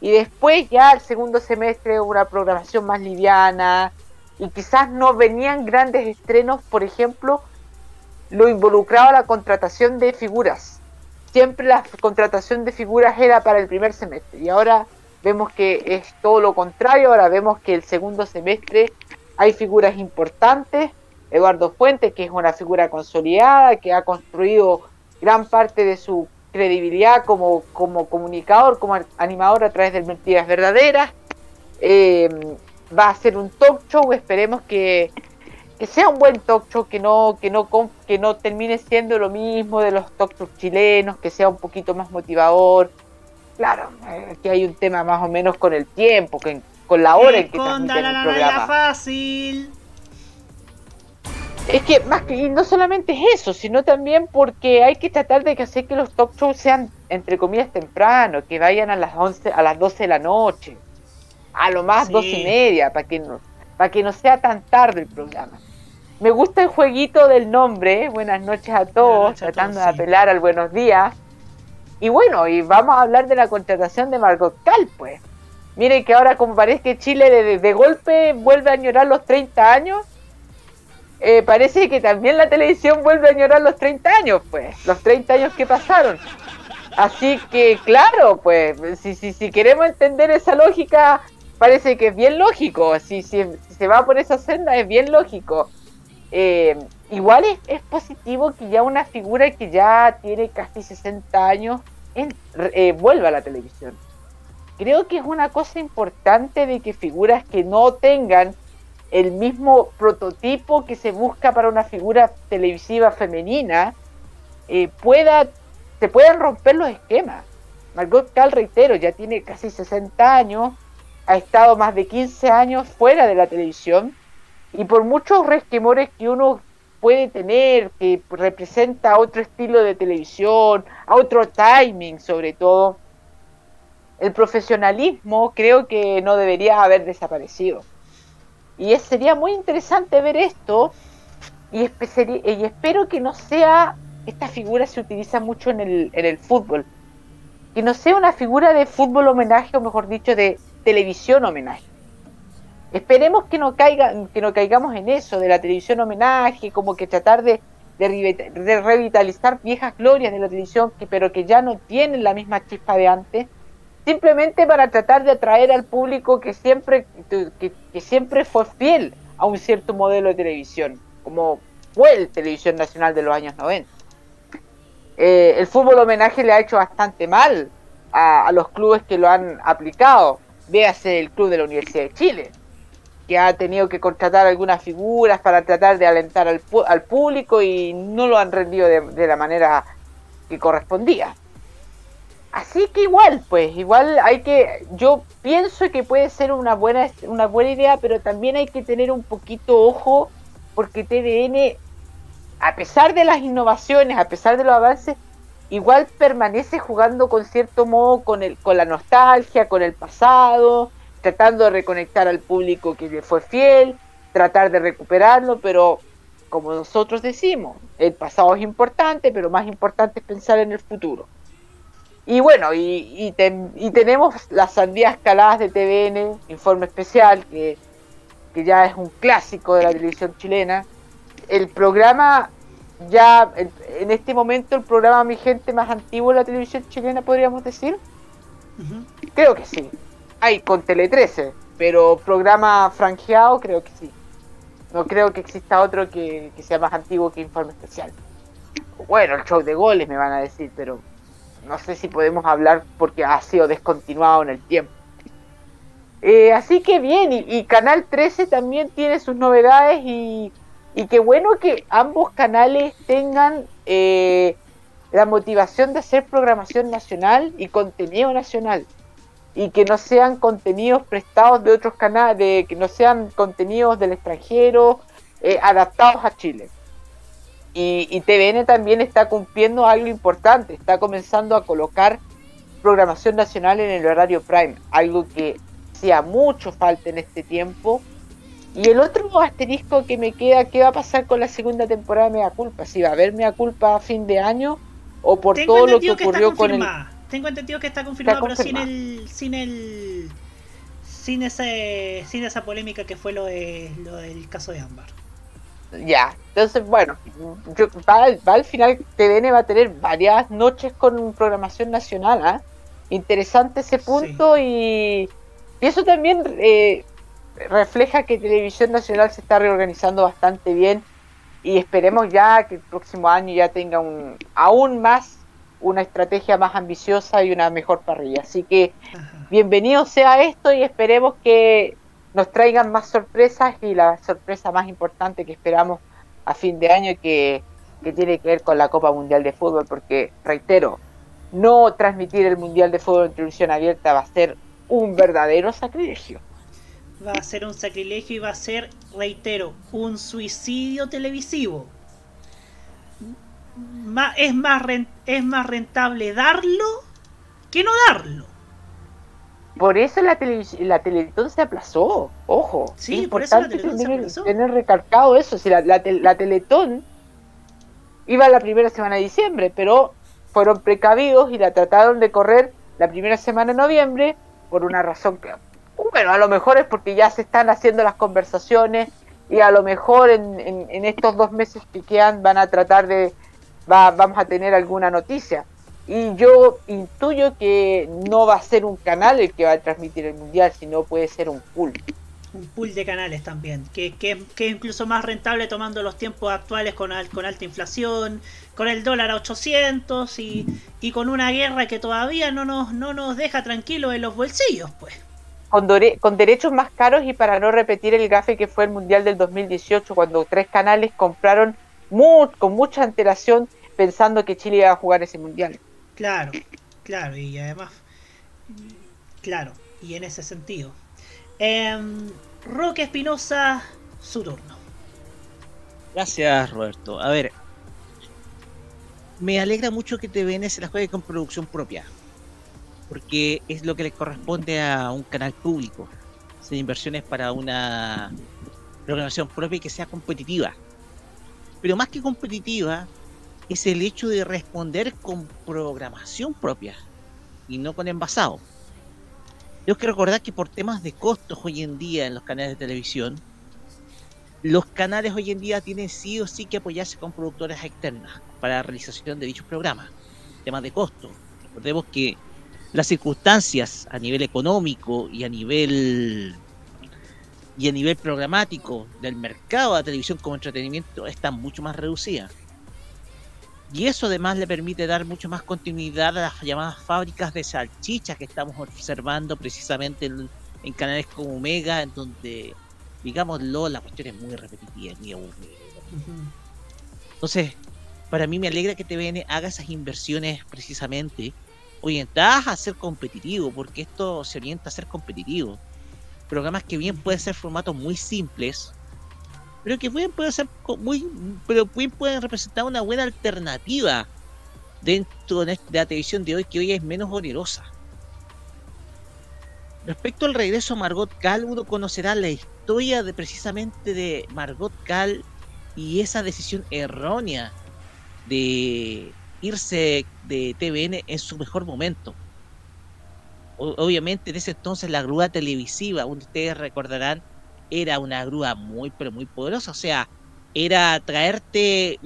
y después ya el segundo semestre una programación más liviana, y quizás no venían grandes estrenos, por ejemplo, lo involucraba la contratación de figuras. Siempre la contratación de figuras era para el primer semestre, y ahora vemos que es todo lo contrario, ahora vemos que el segundo semestre hay figuras importantes, Eduardo Fuentes, que es una figura consolidada, que ha construido gran parte de su credibilidad como, como comunicador, como animador a través de Mentiras Verdaderas. Eh, va a ser un talk show, esperemos que, que sea un buen talk show, que no, que, no, que no termine siendo lo mismo de los talk shows chilenos, que sea un poquito más motivador. Claro, eh, que hay un tema más o menos con el tiempo, que, con la hora en que transmiten el programa. fácil. Es que más que y no solamente es eso, sino también porque hay que tratar de que hacer que los talk shows sean entre comillas temprano, que vayan a las 11, a las 12 de la noche, a lo más Sí. dos y media, para que no, para que no sea tan tarde el programa. Me gusta el jueguito del nombre, ¿eh? buenas noches a todos, tratando de apelar al buenos días. Y bueno, y vamos a hablar de la contratación de Margot Cal, pues. Miren que ahora como parece que Chile de, de- de golpe vuelve a añorar los 30 años, eh, parece que también la televisión vuelve a añorar los 30 años, pues, los 30 años que pasaron. Así que, claro, pues, si, si, si queremos entender esa lógica, parece que es bien lógico. Si, si, si se va por esa senda, es bien lógico. Eh, igual es, positivo que ya una figura que ya tiene casi 60 años eh, vuelva a la televisión. Creo que es una cosa importante de que figuras que no tengan el mismo prototipo que se busca para una figura televisiva femenina eh, pueda se puedan romper los esquemas. Margot Cal, reitero, ya tiene casi 60 años, ha estado más de 15 años fuera de la televisión y por muchos resquemores que uno puede tener, que representa otro estilo de televisión, a otro timing sobre todo, el profesionalismo creo que no debería haber desaparecido. Y es- sería muy interesante ver esto y, y espero que no sea, esta figura se utiliza mucho en el, en el fútbol, que no sea una figura de fútbol homenaje o mejor dicho de televisión homenaje. Esperemos que no, caiga, que no caigamos en eso, de la televisión homenaje, como que tratar de, de, revita- de revitalizar viejas glorias de la televisión, pero que ya no tienen la misma chispa de antes, simplemente para tratar de atraer al público que siempre, que siempre fue fiel a un cierto modelo de televisión, como fue el Televisión Nacional de los años 90. Eh, el fútbol homenaje le ha hecho bastante mal a, a los clubes que lo han aplicado. Véase el club de la Universidad de Chile, que ha tenido que contratar algunas figuras para tratar de alentar al, al público y no lo han rendido de, de la manera que correspondía. Así que igual, pues, igual hay que, yo pienso que puede ser una buena, una buena idea, pero también hay que tener un poquito ojo, porque TVN, a pesar de las innovaciones, a pesar de los avances, igual permanece jugando con cierto modo con el, con la nostalgia, con el pasado, tratando de reconectar al público que le fue fiel, tratar de recuperarlo, pero como nosotros decimos, el pasado es importante, pero más importante es pensar en el futuro. Y bueno, y, y, ten- y tenemos las sandías caladas de TVN, informe especial, que, que ya es un clásico de la televisión chilena. El programa ya en, en este momento el programa Mi Gente más antiguo de la televisión chilena, podríamos decir. Creo que sí. Hay con Tele 13, pero programa franjeado creo que sí. No creo que exista otro que, sea más antiguo que Informe Especial. Bueno, el show de goles me van a decir, pero no sé si podemos hablar porque ha sido descontinuado en el tiempo. Eh, así que bien, y, y Canal 13 también tiene sus novedades y, y qué bueno que ambos canales tengan eh, la motivación de hacer programación nacional y contenido nacional y que no sean contenidos prestados de otros canales, de, que no sean contenidos del extranjero eh, adaptados a Chile. Y, y TVN también está cumpliendo algo importante, está comenzando a colocar programación nacional en el horario prime, algo que hacía mucho falta en este tiempo. Y el otro asterisco que me queda, ¿qué va a pasar con la segunda temporada de Mea Culpa? Si va a haber Mea Culpa a fin de año o por Tengo todo lo que ocurrió con el... Tengo entendido que está confirmado, pero sin confirmado. el. sin el. sin ese. sin esa polémica que fue lo de lo del caso de Ámbar. Ya, entonces bueno, yo, va, al- va al final TVN va a tener varias noches con programación nacional, ¿ah? Interesante ese punto y, y eso también eh, refleja que Televisión Nacional se está reorganizando bastante bien y esperemos ya que el próximo año ya tenga un aún más una estrategia más ambiciosa y una mejor parrilla. Así que bienvenido sea esto y esperemos que nos traigan más sorpresas y la sorpresa más importante que esperamos a fin de año que, que tiene que ver con la Copa Mundial de Fútbol porque reitero no transmitir el Mundial de Fútbol en televisión abierta va a ser un verdadero sacrilegio Va a ser un sacrilegio y va a ser, reitero, un suicidio televisivo. Es, más es más rentable darlo que no darlo. por eso la, televis- la Teletón se aplazó ojo Sí, por eso la Teletón se tener, aplazó. tener recalcado eso si la, la, la Teletón iba la primera semana de diciembre pero fueron precavidos y la trataron de correr la primera semana de noviembre por una razón que bueno a lo mejor es porque ya se están haciendo las conversaciones y a lo mejor en, en- en estos dos meses que quedan van a tratar de va- vamos a tener alguna noticia y yo intuyo que no va a ser un canal el que va a transmitir el mundial sino puede ser un pool Un pool de canales también, que, que, que es incluso más rentable tomando los tiempos actuales con, al- con alta inflación, con el dólar a 800 y, y con una guerra que todavía no nos, no nos deja tranquilos en los bolsillos, pues. con, dore- con derechos más caros y para no repetir el gafe que fue el Mundial del 2018 cuando tres canales compraron mu- con mucha antelación pensando que Chile iba a jugar ese Mundial. Claro, claro, y además, claro, y en ese sentido. Em, Roque Espinosa, su turno. Gracias, Roberto. A ver, me alegra mucho que TVN se la juegue con producción propia, porque es lo que le corresponde a un canal público. Hacer inversiones para una programación propia y que sea competitiva. Pero más que competitiva, es el hecho de responder con programación propia y no con envasado. Tengo que recordar que por temas de costos hoy en día en los canales de televisión, los canales hoy en día tienen sí o sí que apoyarse con productoras externas para la realización de dichos programas. Temas de costo. Recordemos que las circunstancias a nivel económico y a nivel y a nivel programático del mercado de la televisión como entretenimiento están mucho más reducidas. Y eso además le permite dar mucho más continuidad a las llamadas fábricas de salchichas que estamos observando precisamente en, en canales como Mega, en donde, digámoslo, la cuestión es muy repetitiva, muy aburrida. Entonces, para mí me alegra que TVN haga esas inversiones precisamente orientadas a ser competitivo, porque esto se orienta a ser competitivo. Programas que bien pueden ser formatos muy simples, pero que bien pueden ser muy, pero bien pueden representar una buena alternativa dentro de de la televisión de hoy, que hoy es menos onerosa. Respecto al regreso a Margot Cal, uno conocerá la historia de precisamente de Margot Cal y esa decisión errónea de irse de TVN en su mejor momento. Obviamente en ese entonces la grúa televisiva, ustedes recordarán, era una grúa muy pero muy poderosa, o sea, era traerte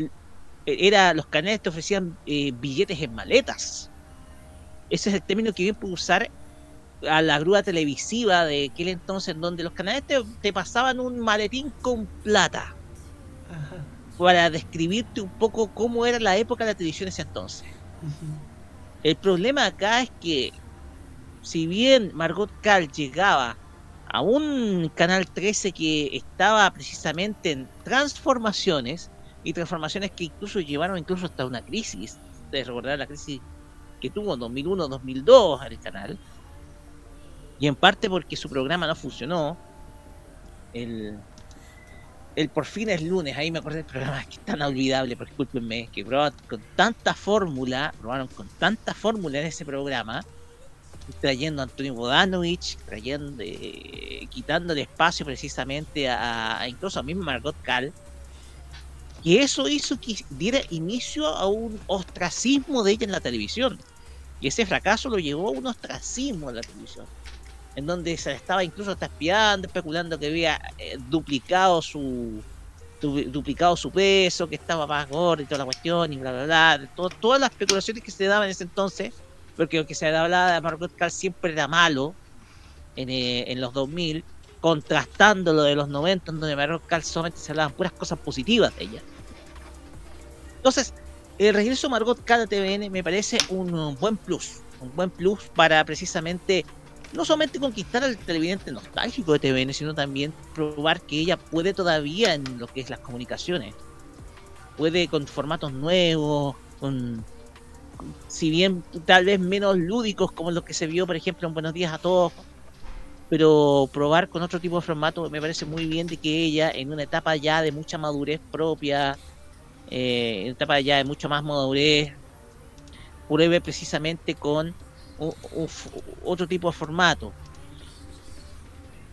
era los canales te ofrecían eh, billetes en maletas. Ese es el término que bien puedo usar a la grúa televisiva de aquel entonces, en donde los canales te, te pasaban un maletín con plata para describirte un poco cómo era la época de la televisión en ese entonces. El problema acá es que, si bien Margot Cal llegaba a un canal 13 que estaba precisamente en transformaciones y transformaciones que incluso llevaron incluso hasta una crisis, de recordar la crisis que tuvo en 2001-2002 el canal, y en parte porque su programa no funcionó, el, el por fin es lunes, ahí me acordé del programa, que es tan olvidable, discúlpenme, que probaron con tanta fórmula, probaron con tanta fórmula en ese programa, trayendo a Antonio Bodanovich, trayendo, eh, quitándole espacio precisamente a, incluso a misma Margot Cal, y eso hizo que diera inicio a un ostracismo de ella en la televisión. Y ese fracaso lo llevó a un ostracismo en la televisión. En donde se estaba incluso hasta espiando, especulando que había eh, duplicado su du- duplicado su peso, que estaba más gordo y toda la cuestión, y bla bla bla. to- todas las especulaciones que se daban en ese entonces, porque lo que se hablaba de Margot Cal siempre era malo en, eh, en los 2000, contrastando lo de los 90, en donde Margot Cal solamente se hablaban puras cosas positivas de ella. Entonces, el regreso de Margot Cal a TVN me parece un, buen plus. Un buen plus para precisamente no solamente conquistar al televidente nostálgico de TVN, sino también probar que ella puede todavía en lo que es las comunicaciones. Puede con formatos nuevos, con- si bien tal vez menos lúdicos como los que se vio, por ejemplo, en Buenos Días a Todos, pero probar con otro tipo de formato me parece muy bien de que ella en una etapa ya de mucha madurez propia, eh, en una etapa ya de mucha más madurez, pruebe precisamente con u- u- otro tipo de formato.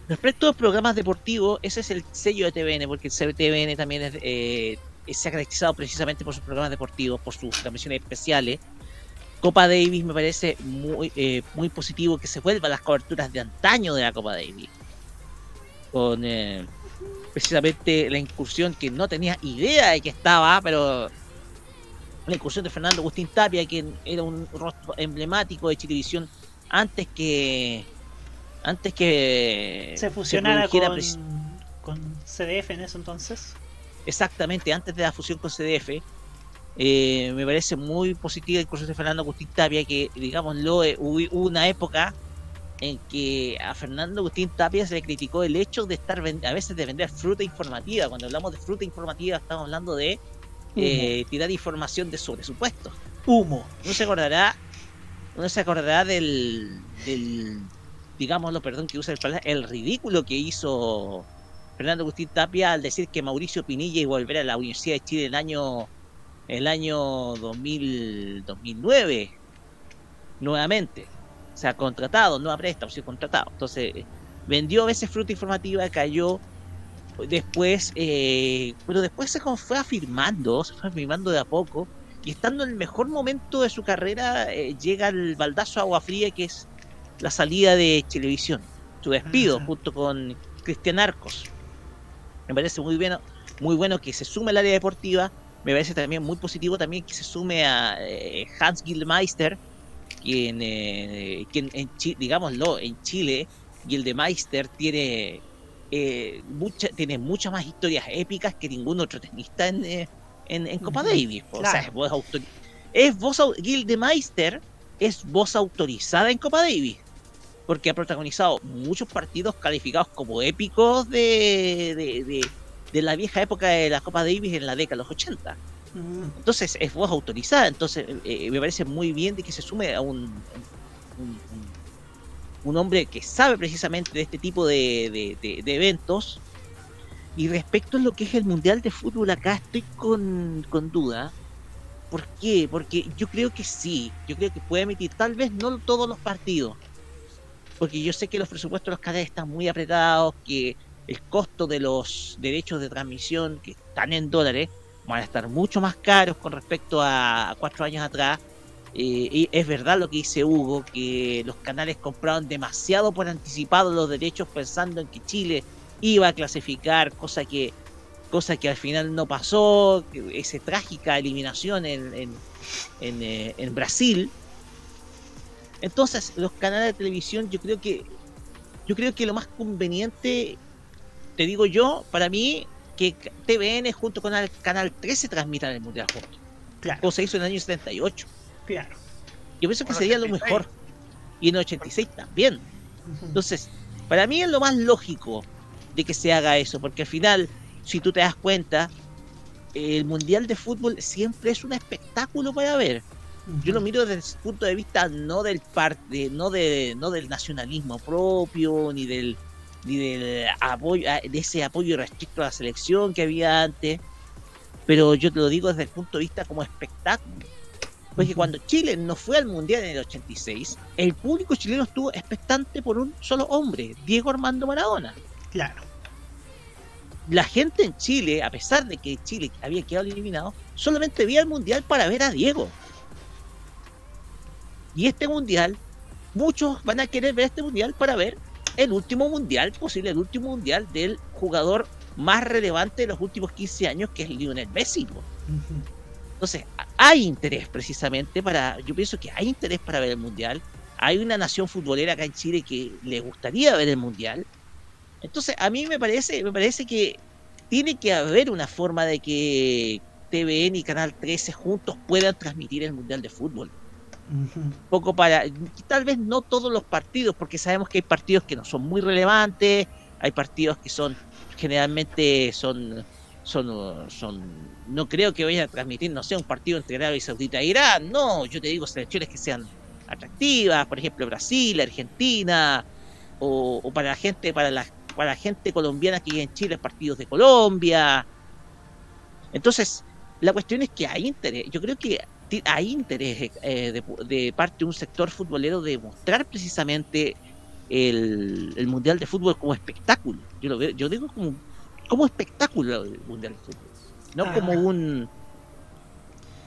Respecto a los programas deportivos, ese es el sello de TVN, porque el TVN también es, eh, se ha caracterizado precisamente por sus programas deportivos, por sus transmisiones especiales. Copa Davis me parece muy, eh, muy positivo que se vuelvan las coberturas de antaño de la Copa Davis. Con eh, precisamente la incursión que no tenía idea de que estaba, pero la incursión de Fernando Agustín Tapia, que era un rostro emblemático de Chilevisión antes que antes que Se fusionara con, con CDF en eso entonces. Exactamente antes de la fusión con CDF. eh, me parece muy positiva la incursión de Fernando Agustín Tapia, que digámoslo, eh, hubo una época en que a Fernando Agustín Tapia se le criticó el hecho de estar a veces de vender fruta informativa. Cuando hablamos de fruta informativa estamos hablando de eh, tirar información de sobre supuestos. Humo. Uno se acordará, uno se acordará del, del digámoslo, perdón que use el palabra, el ridículo que hizo Fernando Agustín Tapia al decir que Mauricio Pinilla iba a volver a la Universidad de Chile el año el año 2000, 2009 nuevamente. O sea, contratado, no a préstamo, sino contratado. Entonces, vendió a veces fruta informativa, cayó después, eh, pero después se fue afirmando, se fue afirmando de a poco, y estando en el mejor momento de su carrera, eh, llega el baldazo agua fría, que es la salida de televisión, su despido, junto con Cristian Arcos. Me parece muy bueno, muy bueno que se sume al área deportiva, me parece también muy positivo también que se sume a eh, Hans Gildmeister, quien, eh, quien en digámoslo, en Chile, Gildemeister tiene eh, mucha, tiene muchas más historias épicas que ningún otro tenista en, eh, en, en Copa Davis. O sea, es voz es voz Gildemeister es voz autorizada en Copa Davis. Porque ha protagonizado muchos partidos calificados como épicos de, de, de- de la vieja época de la Copa Davis en la década de los 80. Entonces es voz autorizada, entonces eh, me parece muy bien de que se sume a un, un, un- hombre que sabe precisamente de este tipo de- de eventos. Y respecto a lo que es el Mundial de Fútbol, acá estoy con, con duda. ¿Por qué? Porque yo creo que sí, yo creo que puede emitir tal vez no todos los partidos. Porque yo sé que los presupuestos de los canales están muy apretados, que el costo de los derechos de transmisión, que están en dólares, van a estar mucho más caros con respecto a, cuatro años atrás. Eh, es verdad lo que dice Hugo, que los canales compraron demasiado por anticipado los derechos pensando en que Chile iba a clasificar, cosa que cosa que al final no pasó, esa trágica eliminación en, en, en, eh, en Brasil. Entonces, los canales de televisión, yo creo que yo creo que lo más conveniente, te digo yo, para mí, que TVN junto con el Canal 13 transmitan el Mundial juntos. Claro. Como se hizo en el año 78. Claro. Yo pienso que sería lo 86. mejor. Y en el 86 también. Entonces, para mí es lo más lógico de que se haga eso, porque al final, si tú te das cuenta, el Mundial de Fútbol siempre es un espectáculo para ver. Yo lo miro desde el punto de vista no del parte, no de, no del nacionalismo propio, ni del ni del apoyo, ah, de ese apoyo restricto a la selección que había antes, pero yo te lo digo desde el punto de vista como espectáculo. Porque cuando Chile no fue al Mundial en el 86, el público chileno estuvo expectante por un solo hombre, Diego Armando Maradona. Claro. La gente en Chile, a pesar de que Chile había quedado eliminado, solamente veía el Mundial para ver a Diego. Y este Mundial, muchos van a querer ver este Mundial para ver el último Mundial, posible el último Mundial del jugador más relevante de los últimos 15 años, que es Lionel Messi. po. Entonces, hay interés precisamente para, yo pienso que hay interés para ver el Mundial. Hay una nación futbolera acá en Chile que le gustaría ver el Mundial. Entonces, a mí me parece, me parece que tiene que haber una forma de que TVN y Canal 13 juntos puedan transmitir el Mundial de Fútbol. Un poco para, tal vez no todos los partidos, porque sabemos que hay partidos que no son muy relevantes, hay partidos que son, generalmente son, son, son, no creo que vayan a transmitir, no sé, un partido entre Arabia Saudita e Irán, no, yo te digo selecciones que sean atractivas, por ejemplo Brasil, Argentina, o, para la gente, para la, para la gente colombiana que vive en Chile, partidos de Colombia. Entonces, la cuestión es que hay interés, yo creo que hay interés eh, de, de parte de un sector futbolero de mostrar precisamente el, el Mundial de Fútbol como espectáculo. Yo lo veo, yo digo como, como espectáculo el Mundial de Fútbol, no Ah. como un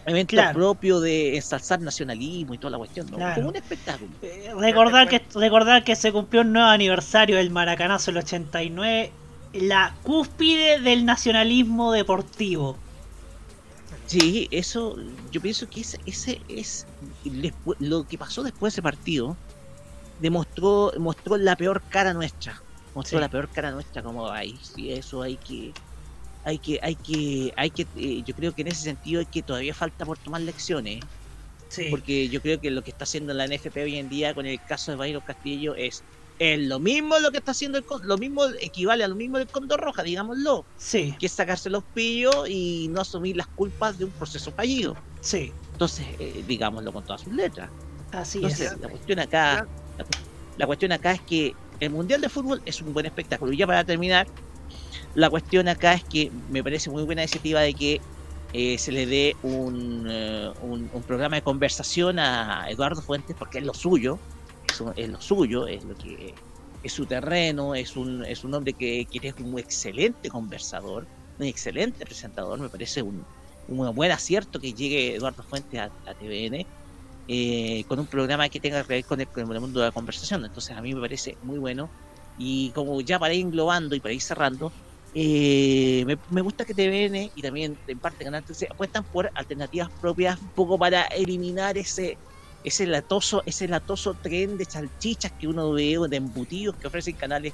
evento Claro. propio de ensalzar nacionalismo y toda la cuestión, no, Claro. como un espectáculo. Recordar que, recordar que se cumplió un nuevo aniversario del Maracanazo el 89, la cúspide del nacionalismo deportivo. Sí, eso, yo pienso que ese, ese es despu- lo que pasó después de ese partido. Demostró, mostró la peor cara nuestra. Mostró Sí. la peor cara nuestra como hay. Sí, eso hay que, hay que, hay que, hay que, eh, yo creo que en ese sentido hay que todavía falta por tomar lecciones. Sí. Porque yo creo que lo que está haciendo la NFP hoy en día con el caso de Bayron Castillo es, es lo mismo lo que está haciendo el Con- lo mismo equivale a lo mismo del Condor Roja, digámoslo. Sí. Que es sacarse los pillos y no asumir las culpas de un proceso fallido. Sí. Entonces, eh, digámoslo con todas sus letras. Así Entonces, es. la cuestión acá, la, cu- la cuestión acá es que el Mundial de Fútbol es un buen espectáculo. Y ya para terminar, la cuestión acá es que me parece muy buena iniciativa de que eh, se le dé un, eh, un, un programa de conversación a Eduardo Fuentes, porque es lo suyo, es, lo suyo, es lo que es su terreno, es un, es un hombre que, que es un excelente conversador, un excelente presentador, me parece un, un buen acierto que llegue Eduardo Fuentes a, a TVN eh, con un programa que tenga que ver con el, mundo de la conversación. Entonces a mí me parece muy bueno. Y como ya para ir englobando y para ir cerrando, eh, me, me gusta que TVN y también en parte Canal 13 apuestan por alternativas propias un poco para eliminar ese ese latoso, ese latoso tren de salchichas que uno ve de embutidos que ofrecen canales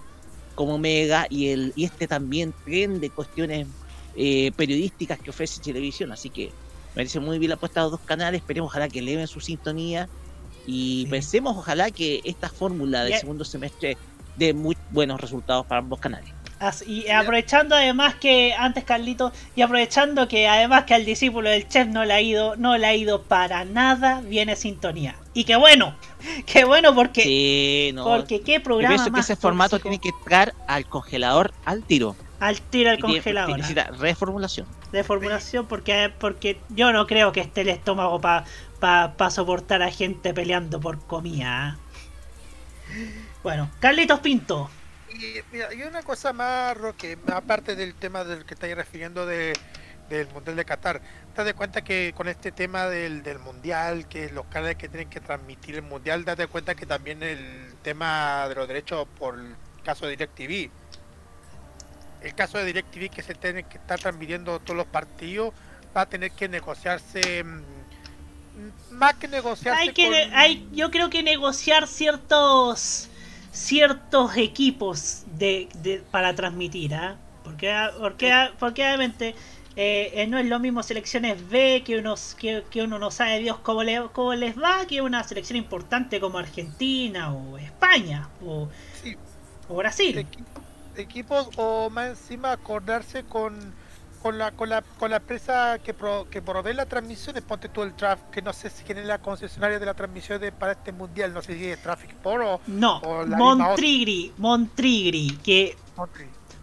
como Mega y el y este también tren de cuestiones eh, periodísticas que ofrece televisión. Así que me parece muy bien la apuesta de los dos canales. Esperemos ojalá que eleven su sintonía y pensemos ojalá que esta fórmula del segundo semestre dé muy buenos resultados para ambos canales. Así- y aprovechando además que antes Carlito y aprovechando que además que al discípulo del chef no le ha ido no le ha ido para nada viene sintonía y qué bueno qué bueno porque Sí, no. porque qué Yo programa pienso que ese formato tóxico. tiene que entrar al congelador al tiro. al tiro al congelador Necesita reformulación. de formulación porque porque yo no creo que esté el estómago para pa, pa soportar a gente peleando por comida ¿eh? bueno Carlitos Pinto Y mira, y una cosa más, Roque, aparte del tema del que estáis refiriendo de, del Mundial de Qatar, date cuenta que con este tema del, del Mundial, que los canales que tienen que transmitir el Mundial, date cuenta que también el tema de los derechos por el caso de DirecTV. el caso de DirecTV que se tiene que estar transmitiendo todos los partidos, va a tener que negociarse mm, más que negociarse Hay que, con- hay, yo creo que negociar ciertos ciertos equipos de, de- para transmitir, ¿ah? Porque, porque, porque obviamente eh, eh, no es lo mismo selecciones B que unos que, que uno no sabe Dios cómo, le, cómo les va que una selección importante como Argentina o España o, o Brasil. equipos o más encima acordarse con con la con la con la empresa que pro- que provee las transmisiones ponte tú el draft que no sé si quién es la concesionaria de la transmisión de, para este mundial no sé si es Traffic Sport o No, o Montrigri, Montrigri, que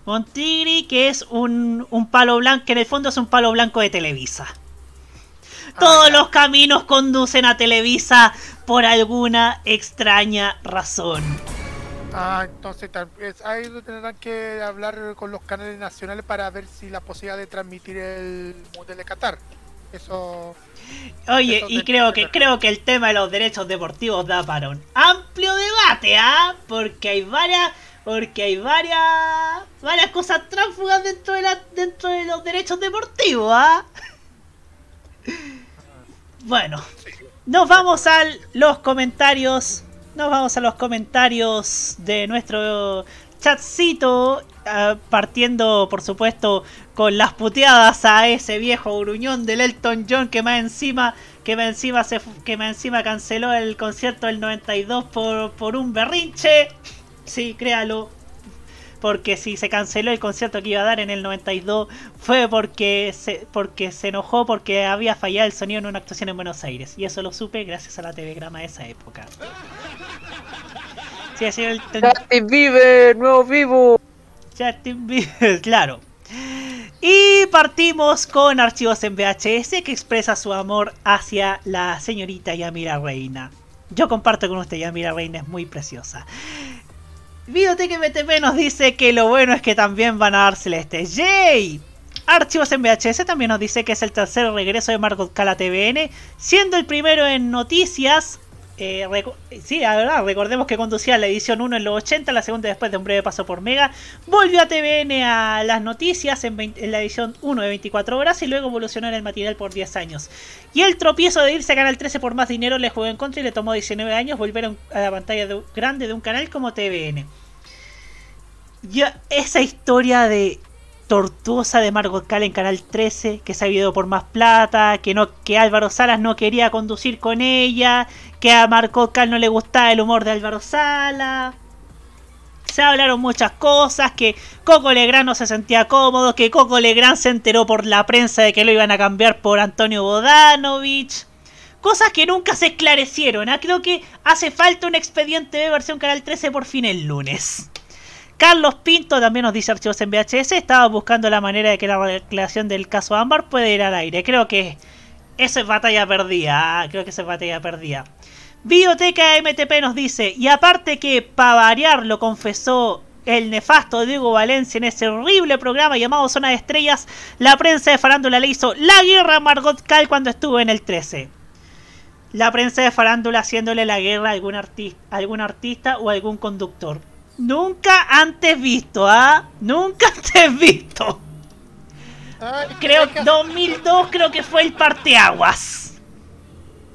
Montrigri que es un, un palo blanco, que en el fondo es un palo blanco de Televisa. Todos los caminos conducen a Televisa por alguna extraña razón. Ah, entonces tal vez ahí tendrán que hablar con los canales nacionales para ver si la posibilidad de transmitir el Mundial de Qatar. Eso. Oye, eso y creo que creo que el tema de los derechos deportivos da para un amplio debate, ¿ah? Porque hay varias porque hay varias varias cosas tránsfugas dentro de la dentro de los derechos deportivos, ¿ah? Bueno, nos vamos a los comentarios. Nos vamos a los comentarios de nuestro chatcito. ah, partiendo, por supuesto, con las puteadas a ese viejo gruñón del Elton John que más encima. Que más encima, que más encima canceló el concierto del 92 por, por un berrinche. Sí, créalo. Porque si se canceló el concierto que iba a dar en el 92 fue porque se, porque se enojó porque había fallado el sonido en una actuación en Buenos Aires. Y eso lo supe gracias a la TV Grama de esa época. Sí, sido el Justin Bieber, nuevo vivo. Justin Bieber, claro. Y partimos con archivos en VHS que expresa su amor hacia la señorita Yamira Reina. Yo comparto con usted, Yamira Reina es muy preciosa. Videoteca MTP nos dice que lo bueno es que también van a dar celeste. ¡Yay! Archivos en VHS también nos dice que es el tercer regreso de Margot Cala TVN, siendo el primero en noticias. Eh, sí, la verdad, recordemos que conducía la edición 1 en los 80, la segunda después de un breve paso por Mega. Volvió a TVN a las noticias en, 20 en la edición 1 de 24 horas y luego evolucionó en el matinal por 10 años. Y el tropiezo de irse a Canal 13 por más dinero le jugó en contra y le tomó 19 años volver a la pantalla de- grande de un canal como TVN. Ya esa historia de tortuosa de Margot Cal en Canal 13, que se ha ido por más plata, que no que Álvaro Salas no quería conducir con ella, que a Margot Cal no le gustaba el humor de Álvaro Salas. Se hablaron muchas cosas, que Coco Legrand no se sentía cómodo, que Coco Legrand se enteró por la prensa de que lo iban a cambiar por Antonio Bodanovich. Cosas que nunca se esclarecieron. ¿ah? Creo que hace falta un expediente de versión Canal 13 por fin el lunes. Carlos Pinto también nos dice archivos en VHS. Estaba buscando la manera de que la recreación del caso Ámbar pueda ir al aire. Creo que eso es batalla perdida. ah, Creo que eso es batalla perdida. Bioteca MTP nos dice, y aparte que para variar lo confesó el nefasto Diego Valencia en ese horrible programa llamado Zona de Estrellas, la prensa de farándula le hizo la guerra a Margot Cal cuando estuvo en el 13. La prensa de farándula haciéndole la guerra a algún, arti- algún artista o algún conductor. Nunca antes visto, ¿ah? Nunca antes visto. Creo que 2002 creo que fue el parteaguas.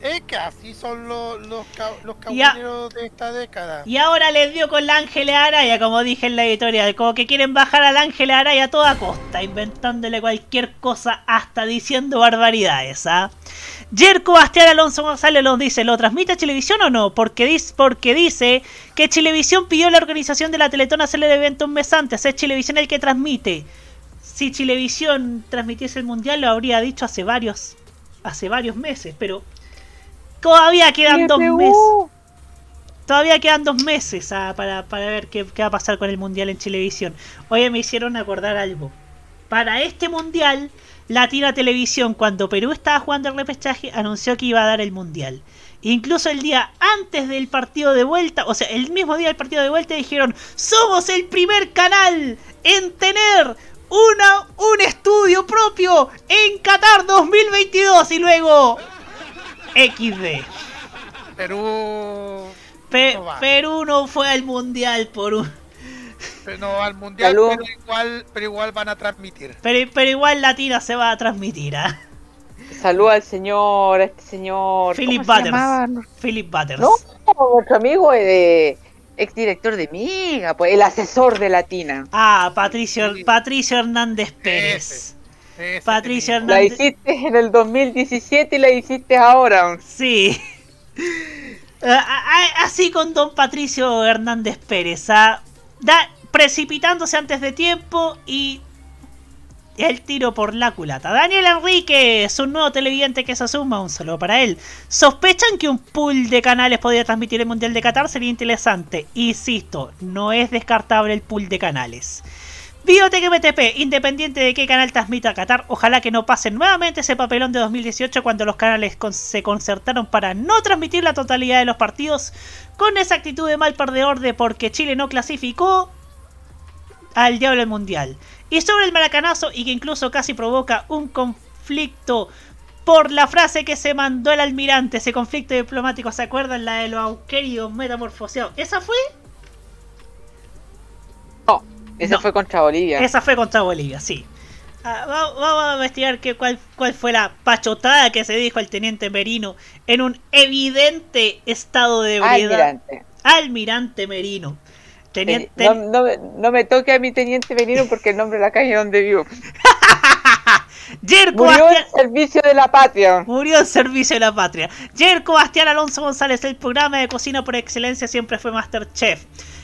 Es que así son los, los, los caballeros de esta década. Y ahora les dio con la Ángeles Araya, como dije en la editorial. Como que quieren bajar al Ángeles Araya a toda costa, inventándole cualquier cosa, hasta diciendo barbaridades, ¿ah? Jerko Bastián Alonso González nos dice, ¿lo transmite Televisión o no? Porque dice, porque dice que Chilevisión pidió a la organización de la Teletón hacerle el evento un mes antes. Es Chilevisión el que transmite. Si Chilevisión transmitiese el Mundial lo habría dicho hace varios, hace varios meses, pero todavía quedan dos meses. Todavía quedan dos meses ah, para, para ver qué, qué va a pasar con el Mundial en Chilevisión. Oye, me hicieron acordar algo. Para este Mundial, Latina Televisión, cuando Perú estaba jugando el repechaje, anunció que iba a dar el Mundial. Incluso el día antes del partido de vuelta, o sea, el mismo día del partido de vuelta, dijeron, somos el primer canal en tener una, un estudio propio en Qatar 2022 y luego XD. Perú. Pe-. Perú no fue al mundial por un. Pero no al mundial, Salud. pero igual, pero igual van a transmitir. Pero, pero igual Latina se va a transmitir, ¿ah? Saluda al señor, a este señor. Philip ¿cómo se llamaba? Butters. Philip Butters. No, nuestro amigo eh, exdirector de Miga, pues el asesor de Latina. Ah, Patricio, Patricio Hernández Pérez. Patricio La Hernández. hiciste en el 2017 y la hiciste ahora. Sí. Ah, ah, Así con don Patricio Hernández Pérez. ah, da- precipitándose antes de tiempo y el tiro por la culata. Daniel Enrique es un nuevo televidente que se suma, un saludo para él. ¿Sospechan que un pool de canales podría transmitir el Mundial de Qatar? Sería interesante. Insisto, no es descartable el pool de canales. Biotech MTP, independiente de qué canal transmita Qatar, ojalá que no pasen nuevamente ese papelón de 2018 cuando los canales se concertaron para no transmitir la totalidad de los partidos con esa actitud de mal perdedor de porque Chile no clasificó al diablo mundial. Y sobre el maracanazo y que incluso casi provoca un conflicto por la frase que se mandó el almirante, ese conflicto diplomático, ¿se acuerdan? La de los auquerios metamorfoseados. ¿Esa fue? Ese fue contra Bolivia. Esa fue contra Bolivia, sí. Ah, va- vamos a investigar qué, cuál, cuál fue la pachotada que se dijo al teniente Merino en un evidente estado de ebriedad. Almirante. Almirante Merino. Teniente, No, no me- no me toque a mi teniente Benino porque el nombre de la calle donde vivo. Yerko Murió Bastián- en servicio de la patria. Murió en servicio de la patria. Yerko Bastián Alonso González, el programa de cocina por excelencia siempre fue Masterchef.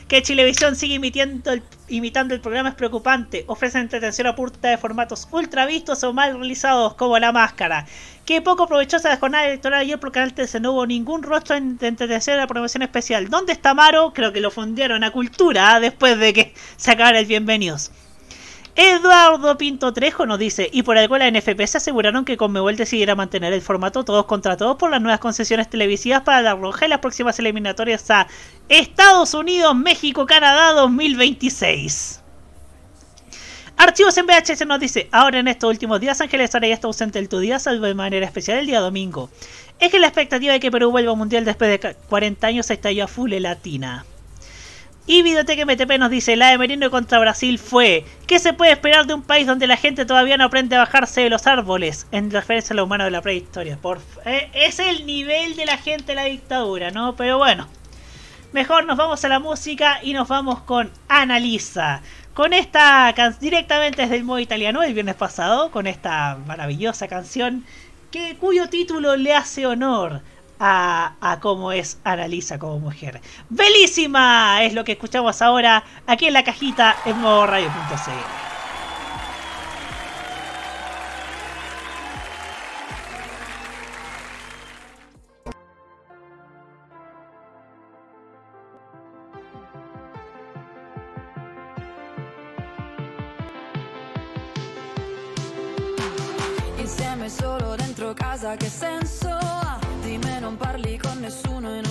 Que Chilevisión sigue imitando el, imitando el programa es preocupante. Ofrece entretención a punta de formatos ultra vistos o mal realizados como La Máscara. Que poco provechosa la jornada electoral ayer por Canal 13 no hubo ningún rostro en- de entretención de la promoción especial. ¿Dónde está Maro? Creo que lo fundieron a Cultura ¿ah? después de que se acabara el Bienvenidos. Eduardo Pinto Trejo nos dice, y por algo la NFP se aseguraron que Conmebol decidiera mantener el formato todos contra todos por las nuevas concesiones televisivas para la Roja y las próximas eliminatorias a Estados Unidos, México, Canadá 2026. Archivos en VHS nos dice, ahora en estos últimos días Ángeles Araya está ausente del tu día, salvo de manera especial el día domingo. Es que la expectativa de que Perú vuelva al mundial después de ca- 40 años estalló a full latina. Y Videoteca MTP nos dice, la de Merino contra Brasil fue, ¿qué se puede esperar de un país donde la gente todavía no aprende a bajarse de los árboles? En referencia a lo humano de la prehistoria. Eh, es el nivel de la gente la dictadura, ¿no? Pero bueno, mejor nos vamos a la música y nos vamos con Analisa. Con esta canción directamente desde el modo italiano el viernes pasado, con esta maravillosa canción que, cuyo título le hace honor a, cómo es Analisa como mujer. ¡Belísima! Es lo que escuchamos ahora aquí en la cajita en modo radio.cl. Solo dentro casa, che senso non parli con nessuno e non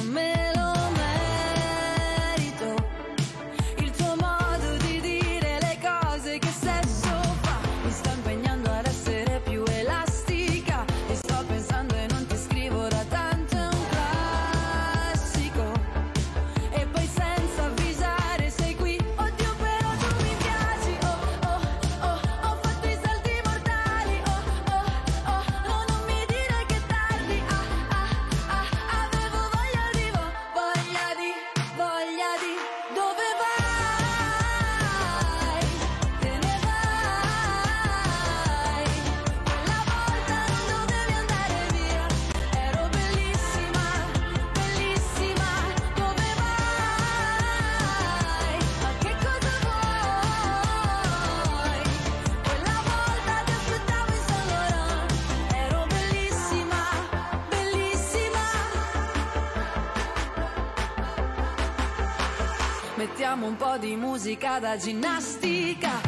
po' di musica da ginnastica.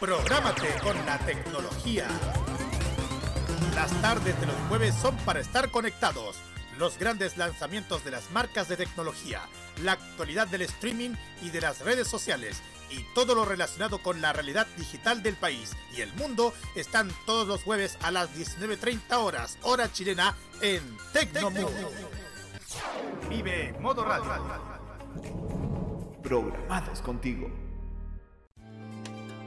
Prográmate con la tecnología. Las tardes de los jueves son para estar conectados. Los grandes lanzamientos de las marcas de tecnología, la actualidad del streaming y de las redes sociales y todo lo relacionado con la realidad digital del país y el mundo están todos los jueves a las 19.30 horas, hora chilena, en Tecnomundo. Vive Modo Radio. Programados contigo.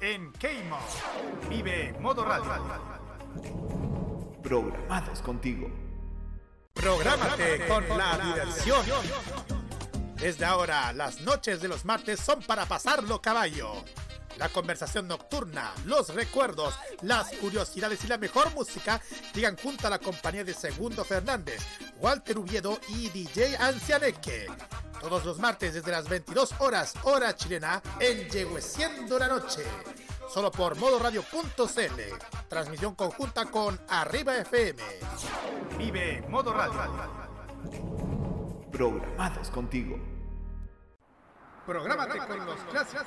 en Keimo. Vive Modo Radio. Programados contigo. Prográmate con la diversión. Desde ahora, las noches de los martes son para pasarlo caballo. La conversación nocturna, los recuerdos, las curiosidades y la mejor música llegan junto a la compañía de Segundo Fernández, Walter Uviedo y DJ Ancianeque. Todos los martes desde las 22 horas, hora chilena, en Yegueciendo la Noche. Solo por modoradio.cl. Transmisión conjunta con Arriba FM. Vive Modo Radio. Programados contigo. Prográmate con los clásicos.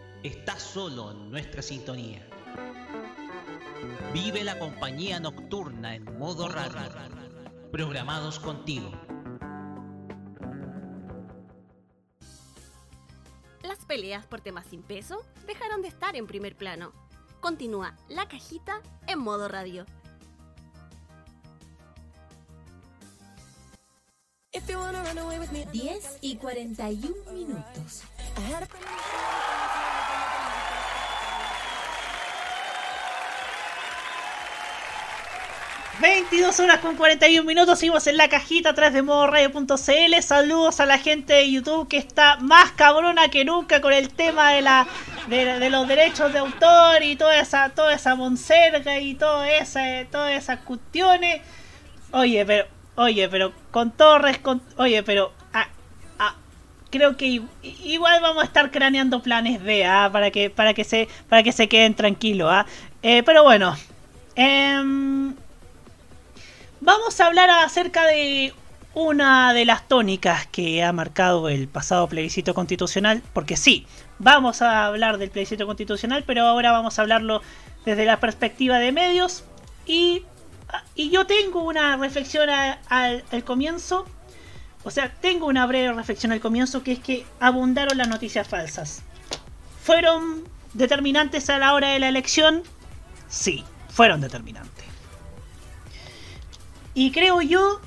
está solo en nuestra sintonía. Vive la compañía nocturna en modo radio. Programados contigo. Las peleas por temas sin peso dejaron de estar en primer plano. Continúa la cajita en modo radio. 10 y 41 minutos. 22 horas con 41 minutos, seguimos en la cajita atrás de modo radio.cl. Saludos a la gente de YouTube que está más cabrona que nunca con el tema de la de, los derechos de autor y toda esa toda esa monserga y todo esa, todas esas cuestiones. Oye, pero oye, pero con Torres con oye, pero ah, ah, creo que igual vamos a estar craneando planes B, ah, para que para que se para que se queden tranquilos, ah. Eh, pero bueno, em, Vamos a hablar acerca de una de las tónicas que ha marcado el pasado plebiscito constitucional, porque sí, vamos a hablar del plebiscito constitucional, pero ahora vamos a hablarlo desde la perspectiva de medios y, yo tengo una reflexión al comienzo, o sea, tengo una breve reflexión al comienzo que es que abundaron las noticias falsas. ¿Fueron determinantes a la hora de la elección? Sí, fueron determinantes. Y creo yo,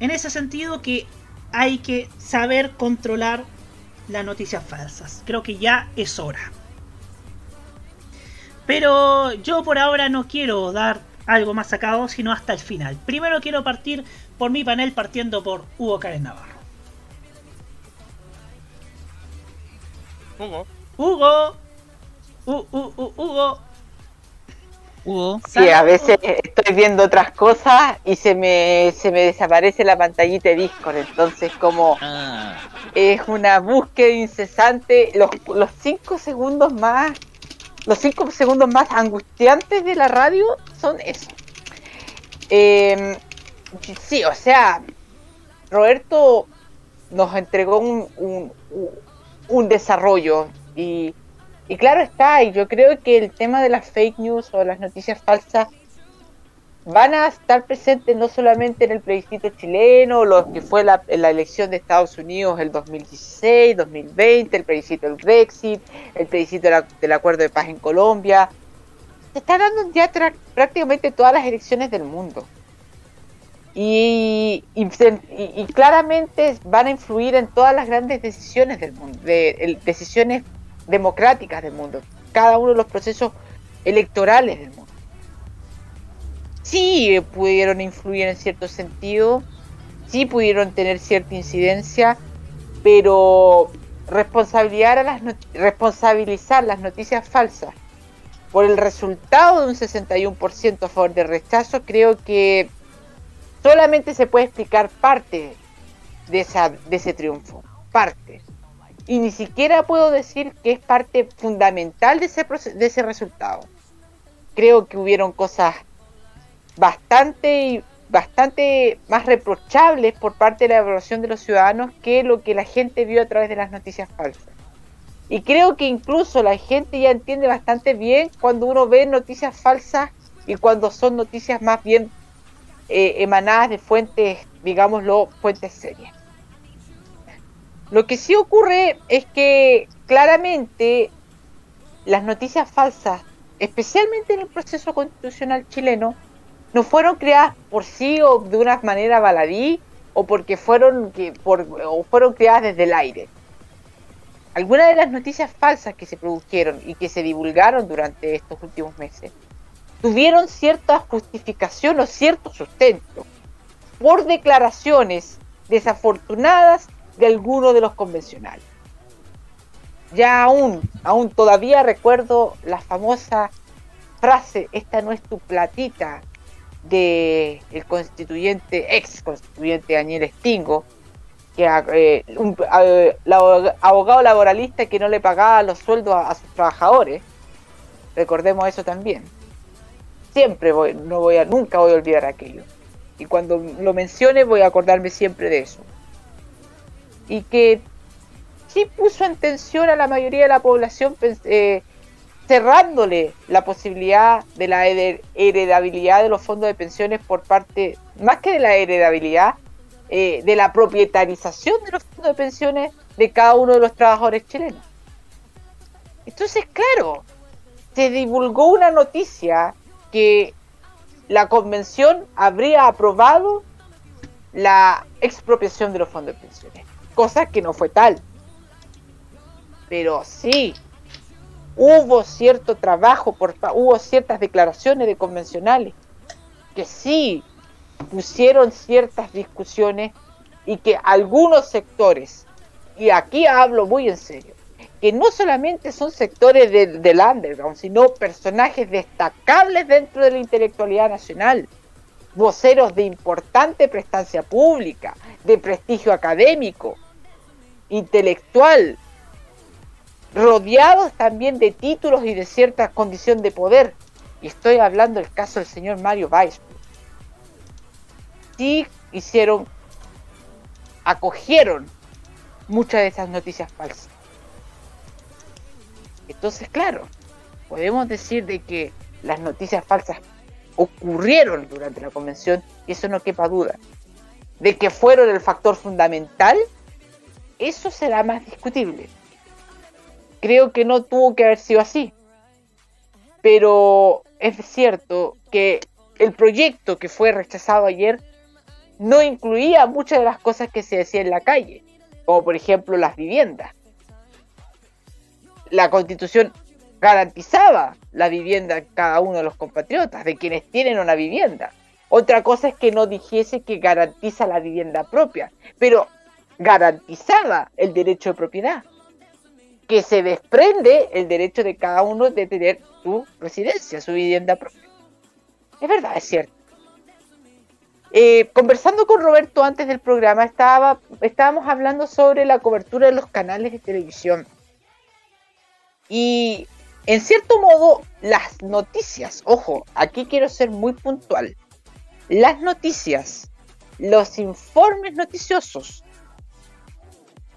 en ese sentido, que hay que saber controlar las noticias falsas. Creo que ya es hora. Pero yo por ahora no quiero dar algo más a cabo, sino hasta el final. Primero quiero partir por mi panel, partiendo por Hugo Karen Navarro. Hugo. Hugo. Hugo. Hugo. Sí, a veces estoy viendo otras cosas y se me, se me desaparece la pantallita de Discord, entonces como Ah, es una búsqueda incesante, los, los cinco segundos más, los cinco segundos más angustiantes de la radio son eso. Eh, sí, o sea, Roberto nos entregó un, un, un- un desarrollo y, y claro está, y yo creo que el tema de las fake news o las noticias falsas van a estar presentes no solamente en el plebiscito chileno, lo que fue la, elección de Estados Unidos el 2016, 2020, el plebiscito del Brexit, el plebiscito del acuerdo de paz en Colombia. Se están dando ya prácticamente todas las elecciones del mundo. Y, claramente van a influir en todas las grandes decisiones del mundo, de, decisiones democráticas del mundo, cada uno de los procesos electorales del mundo sí pudieron influir en cierto sentido, sí pudieron tener cierta incidencia, pero responsabilizar, las responsabilizar las noticias falsas por el resultado de un 61% a favor de rechazo, creo que solamente se puede explicar parte de, esa, de ese triunfo, parte. Y ni siquiera puedo decir que es parte fundamental de ese, de ese resultado. Creo que hubieron cosas bastante bastante más reprochables por parte de la evaluación de los ciudadanos que lo que la gente vio a través de las noticias falsas. Y creo que incluso la gente ya entiende bastante bien cuando uno ve noticias falsas y cuando son noticias más bien eh, emanadas de fuentes, digámoslo, fuentes serias. Lo que sí ocurre es que claramente las noticias falsas, especialmente en el proceso constitucional chileno, no fueron creadas por sí o de una manera baladí o porque fueron que por, o fueron creadas desde el aire. Algunas de las noticias falsas que se produjeron y que se divulgaron durante estos últimos meses tuvieron cierta justificación o cierto sustento por declaraciones desafortunadas de algunos de los convencionales. Ya aún, aún todavía recuerdo la famosa frase, esta no es tu platita, de el constituyente, ex constituyente Daniel Stingo, que eh, un eh, abogado laboralista que no le pagaba los sueldos a, a sus trabajadores. Recordemos eso también. Siempre voy, no voy a, nunca voy a olvidar aquello. Y cuando lo mencione voy a acordarme siempre de eso. Y que sí puso en tensión a la mayoría de la población eh, cerrándole la posibilidad de la hered- heredabilidad de los fondos de pensiones por parte, más que de la heredabilidad, eh, de la propietarización de los fondos de pensiones de cada uno de los trabajadores chilenos. Entonces, claro, se divulgó una noticia que la convención habría aprobado la expropiación de los fondos de pensiones, cosa que no fue tal. Pero sí, hubo cierto trabajo, por, hubo ciertas declaraciones de convencionales que sí pusieron ciertas discusiones y que algunos sectores, y aquí hablo muy en serio, que no solamente son sectores del underground, sino personajes destacables dentro de la intelectualidad nacional, voceros de importante prestancia pública, de prestigio académico, intelectual, rodeados también de títulos y de cierta condición de poder. Y estoy hablando del caso del señor Mario Weiss. Sí hicieron acogieron muchas de esas noticias falsas. Entonces, claro, podemos decir de que las noticias falsas ocurrieron durante la convención y eso no quepa duda. De que fueron el factor fundamental, eso será más discutible. Creo que no tuvo que haber sido así. Pero es cierto que el proyecto que fue rechazado ayer no incluía muchas de las cosas que se decían en la calle, como por ejemplo las viviendas. La constitución garantizaba la vivienda a cada uno de los compatriotas, de quienes tienen una vivienda. Otra cosa es que no dijese que garantiza la vivienda propia, pero garantizaba el derecho de propiedad, que se desprende el derecho de cada uno de tener su residencia, su vivienda propia. Es verdad, es cierto. Eh, conversando con Roberto antes del programa, estaba, estábamos hablando sobre la cobertura de los canales de televisión. Y en cierto modo, las noticias, ojo, aquí quiero ser muy puntual. Las noticias, los informes noticiosos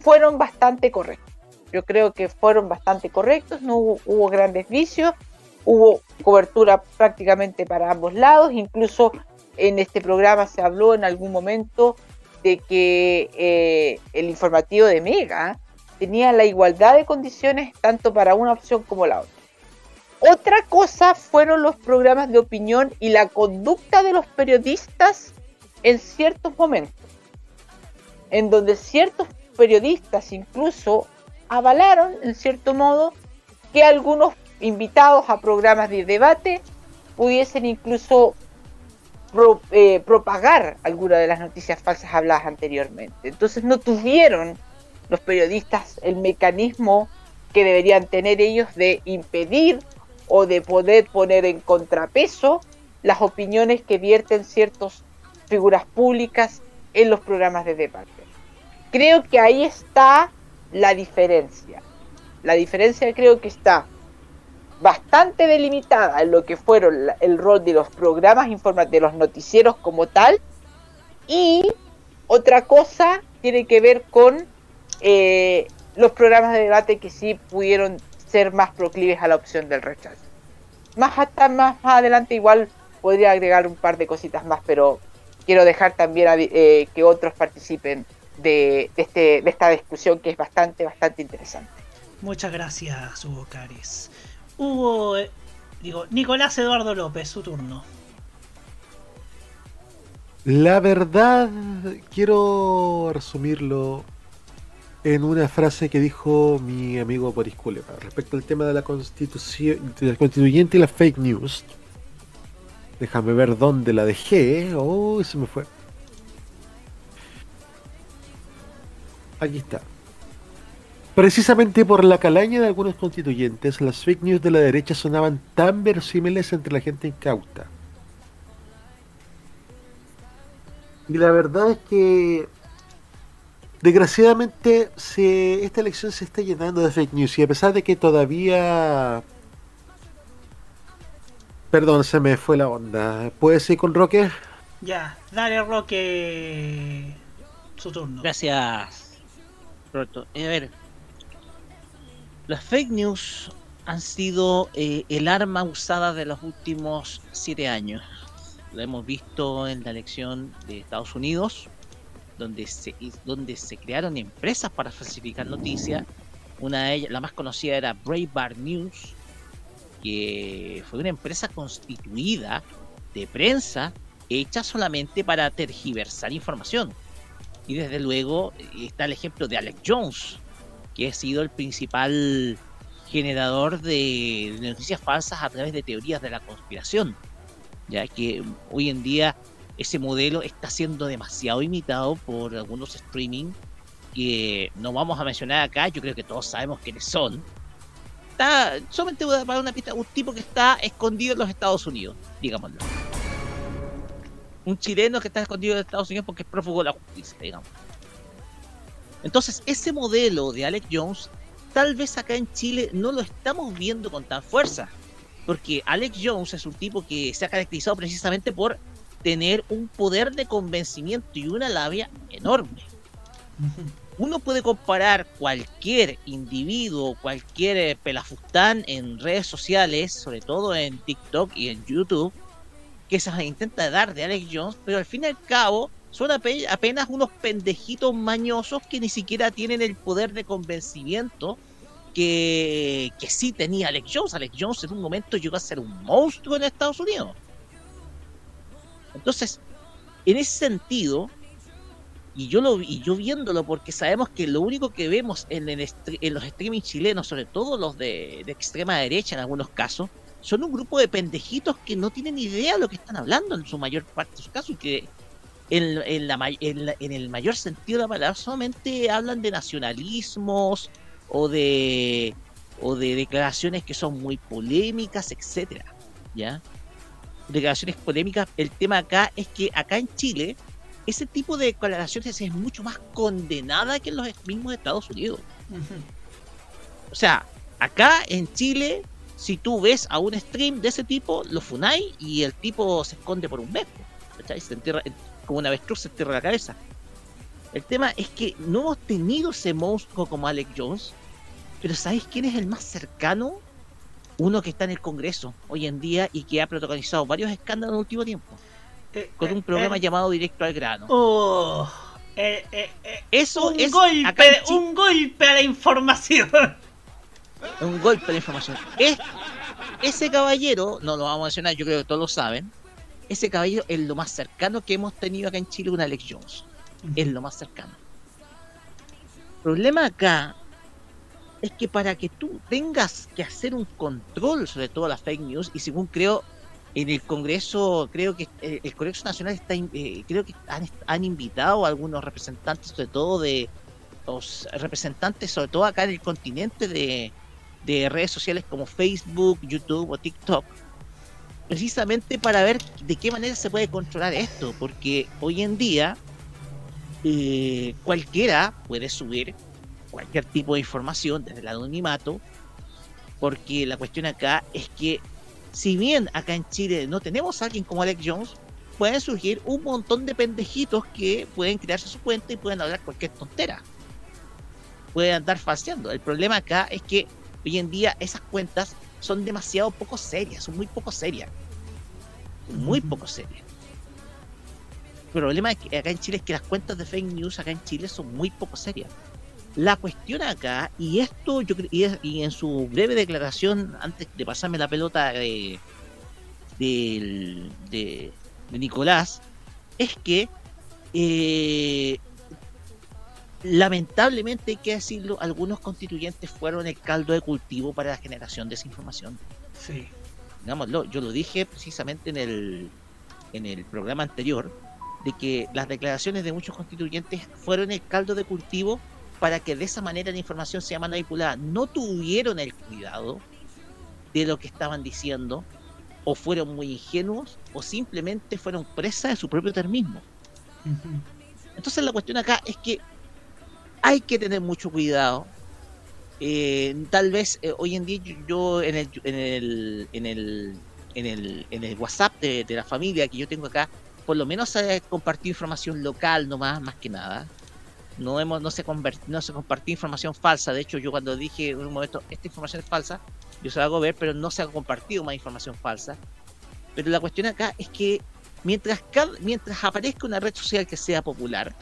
fueron bastante correctos. Yo creo que fueron bastante correctos, no hubo, hubo grandes vicios, hubo cobertura prácticamente para ambos lados, incluso en este programa se habló en algún momento de que eh, el informativo de Mega tenía la igualdad de condiciones tanto para una opción como la otra. Otra cosa fueron los programas de opinión y la conducta de los periodistas en ciertos momentos, en donde ciertos periodistas incluso avalaron, en cierto modo, que algunos invitados a programas de debate pudiesen incluso eh, propagar alguna de las noticias falsas habladas anteriormente. Entonces no tuvieron los periodistas el mecanismo que deberían tener ellos de impedir o de poder poner en contrapeso las opiniones que vierten ciertas figuras públicas en los programas de debate. Creo que ahí está la diferencia. La diferencia creo que está bastante delimitada en lo que fueron el rol de los programas informativos, de los noticieros como tal, y otra cosa tiene que ver con eh, los programas de debate que sí pudieron ser más proclives a la opción del rechazo. Más hasta más, adelante igual podría agregar un par de cositas más, pero quiero dejar también eh, que otros participen de, de este, de esta discusión que es bastante, bastante interesante. Muchas gracias, Hugo Cares. Hugo, eh, digo, Nicolás Eduardo López, su turno. La verdad, quiero resumirlo en una frase que dijo mi amigo Boris Kuleva respecto al tema de la constitución, de la constituyente y las fake news. Déjame ver dónde la dejé. Oh, se me fue. Aquí está. Precisamente por la calaña de algunos constituyentes, las fake news de la derecha sonaban tan verosímiles entre la gente incauta. Y la verdad es que desgraciadamente se, esta elección se está llenando de fake news y a pesar de que todavía... Perdón, se me fue la onda. ¿Puedes ir con Roque? Ya, dale Roque. Su turno. Gracias, Roberto. Eh, a ver, las fake news han sido eh, el arma usada de los últimos siete años. Lo hemos visto en la elección de Estados Unidos, donde se, donde se crearon empresas para falsificar noticias. Una de ellas, la más conocida era Breitbart News, que fue una empresa constituida de prensa hecha solamente para tergiversar información. Y desde luego está el ejemplo de Alex Jones, que ha sido el principal generador de noticias falsas a través de teorías de la conspiración. Ya que hoy en día ese modelo está siendo demasiado imitado por algunos streaming que no vamos a mencionar acá, yo creo que todos sabemos quiénes son. Está solamente voy a dar una pista, un tipo que está escondido en los Estados Unidos, digámoslo. Un chileno que está escondido en Estados Unidos porque es prófugo de la justicia, digamos. Entonces, ese modelo de Alex Jones, tal vez acá en Chile no lo estamos viendo con tan fuerza. Porque Alex Jones es un tipo que se ha caracterizado precisamente por tener un poder de convencimiento y una labia enorme. Uno puede comparar cualquier individuo, cualquier eh, pelafustán en redes sociales, sobre todo en TikTok y en YouTube, que se intenta dar de Alex Jones, pero al fin y al cabo son ape- apenas unos pendejitos mañosos que ni siquiera tienen el poder de convencimiento que, que sí tenía Alex Jones. Alex Jones en un momento llegó a ser un monstruo en Estados Unidos. Entonces, en ese sentido, y yo lo y yo viéndolo porque sabemos que lo único que vemos en, stre- en los streaming chilenos, sobre todo los de extrema derecha en algunos casos, son un grupo de pendejitos que no tienen idea de lo que están hablando en su mayor parte de sus casos y que en, en la, may- en, la- en el mayor sentido de la palabra solamente hablan de nacionalismos o de o de declaraciones que son muy polémicas, etcétera, ¿ya? Declaraciones polémicas, el tema acá es que acá en Chile ese tipo de declaraciones es mucho más condenada que en los mismos Estados Unidos. O sea, acá en Chile, si tú ves a un stream de ese tipo, lo funáis y el tipo se esconde por un mes. ¿cachai? Se entierra, como una avestruz se entierra la cabeza. El tema es que no hemos tenido ese monstruo como Alex Jones, pero ¿sabéis quién es el más cercano? Uno que está en el Congreso hoy en día y que ha protagonizado varios escándalos en el último tiempo. Con un programa eh. llamado Directo al Grano. Oh, eh, eh, eh, Eso un es golpe, un golpe a la información. Un golpe de información. Es, ese caballero, no lo vamos a mencionar, yo creo que todos lo saben. Ese caballero es lo más cercano que hemos tenido acá en Chile con Alex Jones. Es lo más cercano. El problema acá es que para que tú tengas que hacer un control sobre todas las fake news, y según creo, en el Congreso, creo que eh, el Congreso Nacional está, eh, creo que han, han invitado a algunos representantes, sobre todo de los representantes, sobre todo acá en el continente de, de redes sociales como Facebook, YouTube o TikTok, precisamente para ver de qué manera se puede controlar esto, porque hoy en día eh, cualquiera puede subir cualquier tipo de información desde el anonimato, porque la cuestión acá es que si bien acá en Chile no tenemos a alguien como Alex Jones, pueden surgir un montón de pendejitos que pueden crearse su cuenta y pueden hablar cualquier tontera. Pueden andar falseando. El problema acá es que hoy en día esas cuentas son demasiado poco serias, son muy poco serias. Muy poco serias. El problema es que acá en Chile es que las cuentas de fake news acá en Chile son muy poco serias. La cuestión acá, y esto yo y, es- y en su breve declaración, antes de pasarme la pelota de, de, de Nicolás, es que eh, lamentablemente hay que decirlo, algunos constituyentes fueron el caldo de cultivo para la generación de esa información. Sí. Digámoslo, yo lo dije precisamente en el, en el programa anterior, de que las declaraciones de muchos constituyentes fueron el caldo de cultivo para que de esa manera la información sea manipulada. No tuvieron el cuidado de lo que estaban diciendo, o fueron muy ingenuos, o simplemente fueron presas de su propio termismo. Entonces la cuestión acá es que hay que tener mucho cuidado. Eh, tal vez eh, hoy en día yo, en el en el en el en el, WhatsApp de, la familia que yo tengo acá, por lo menos se compartió información local nomás, más que nada. No hemos, no se conver- no se compartió información falsa. De hecho, yo cuando dije en un momento esta información es falsa, yo se la hago ver, pero no se ha compartido más información falsa. Pero la cuestión acá es que mientras mientras aparezca una red social que sea popular,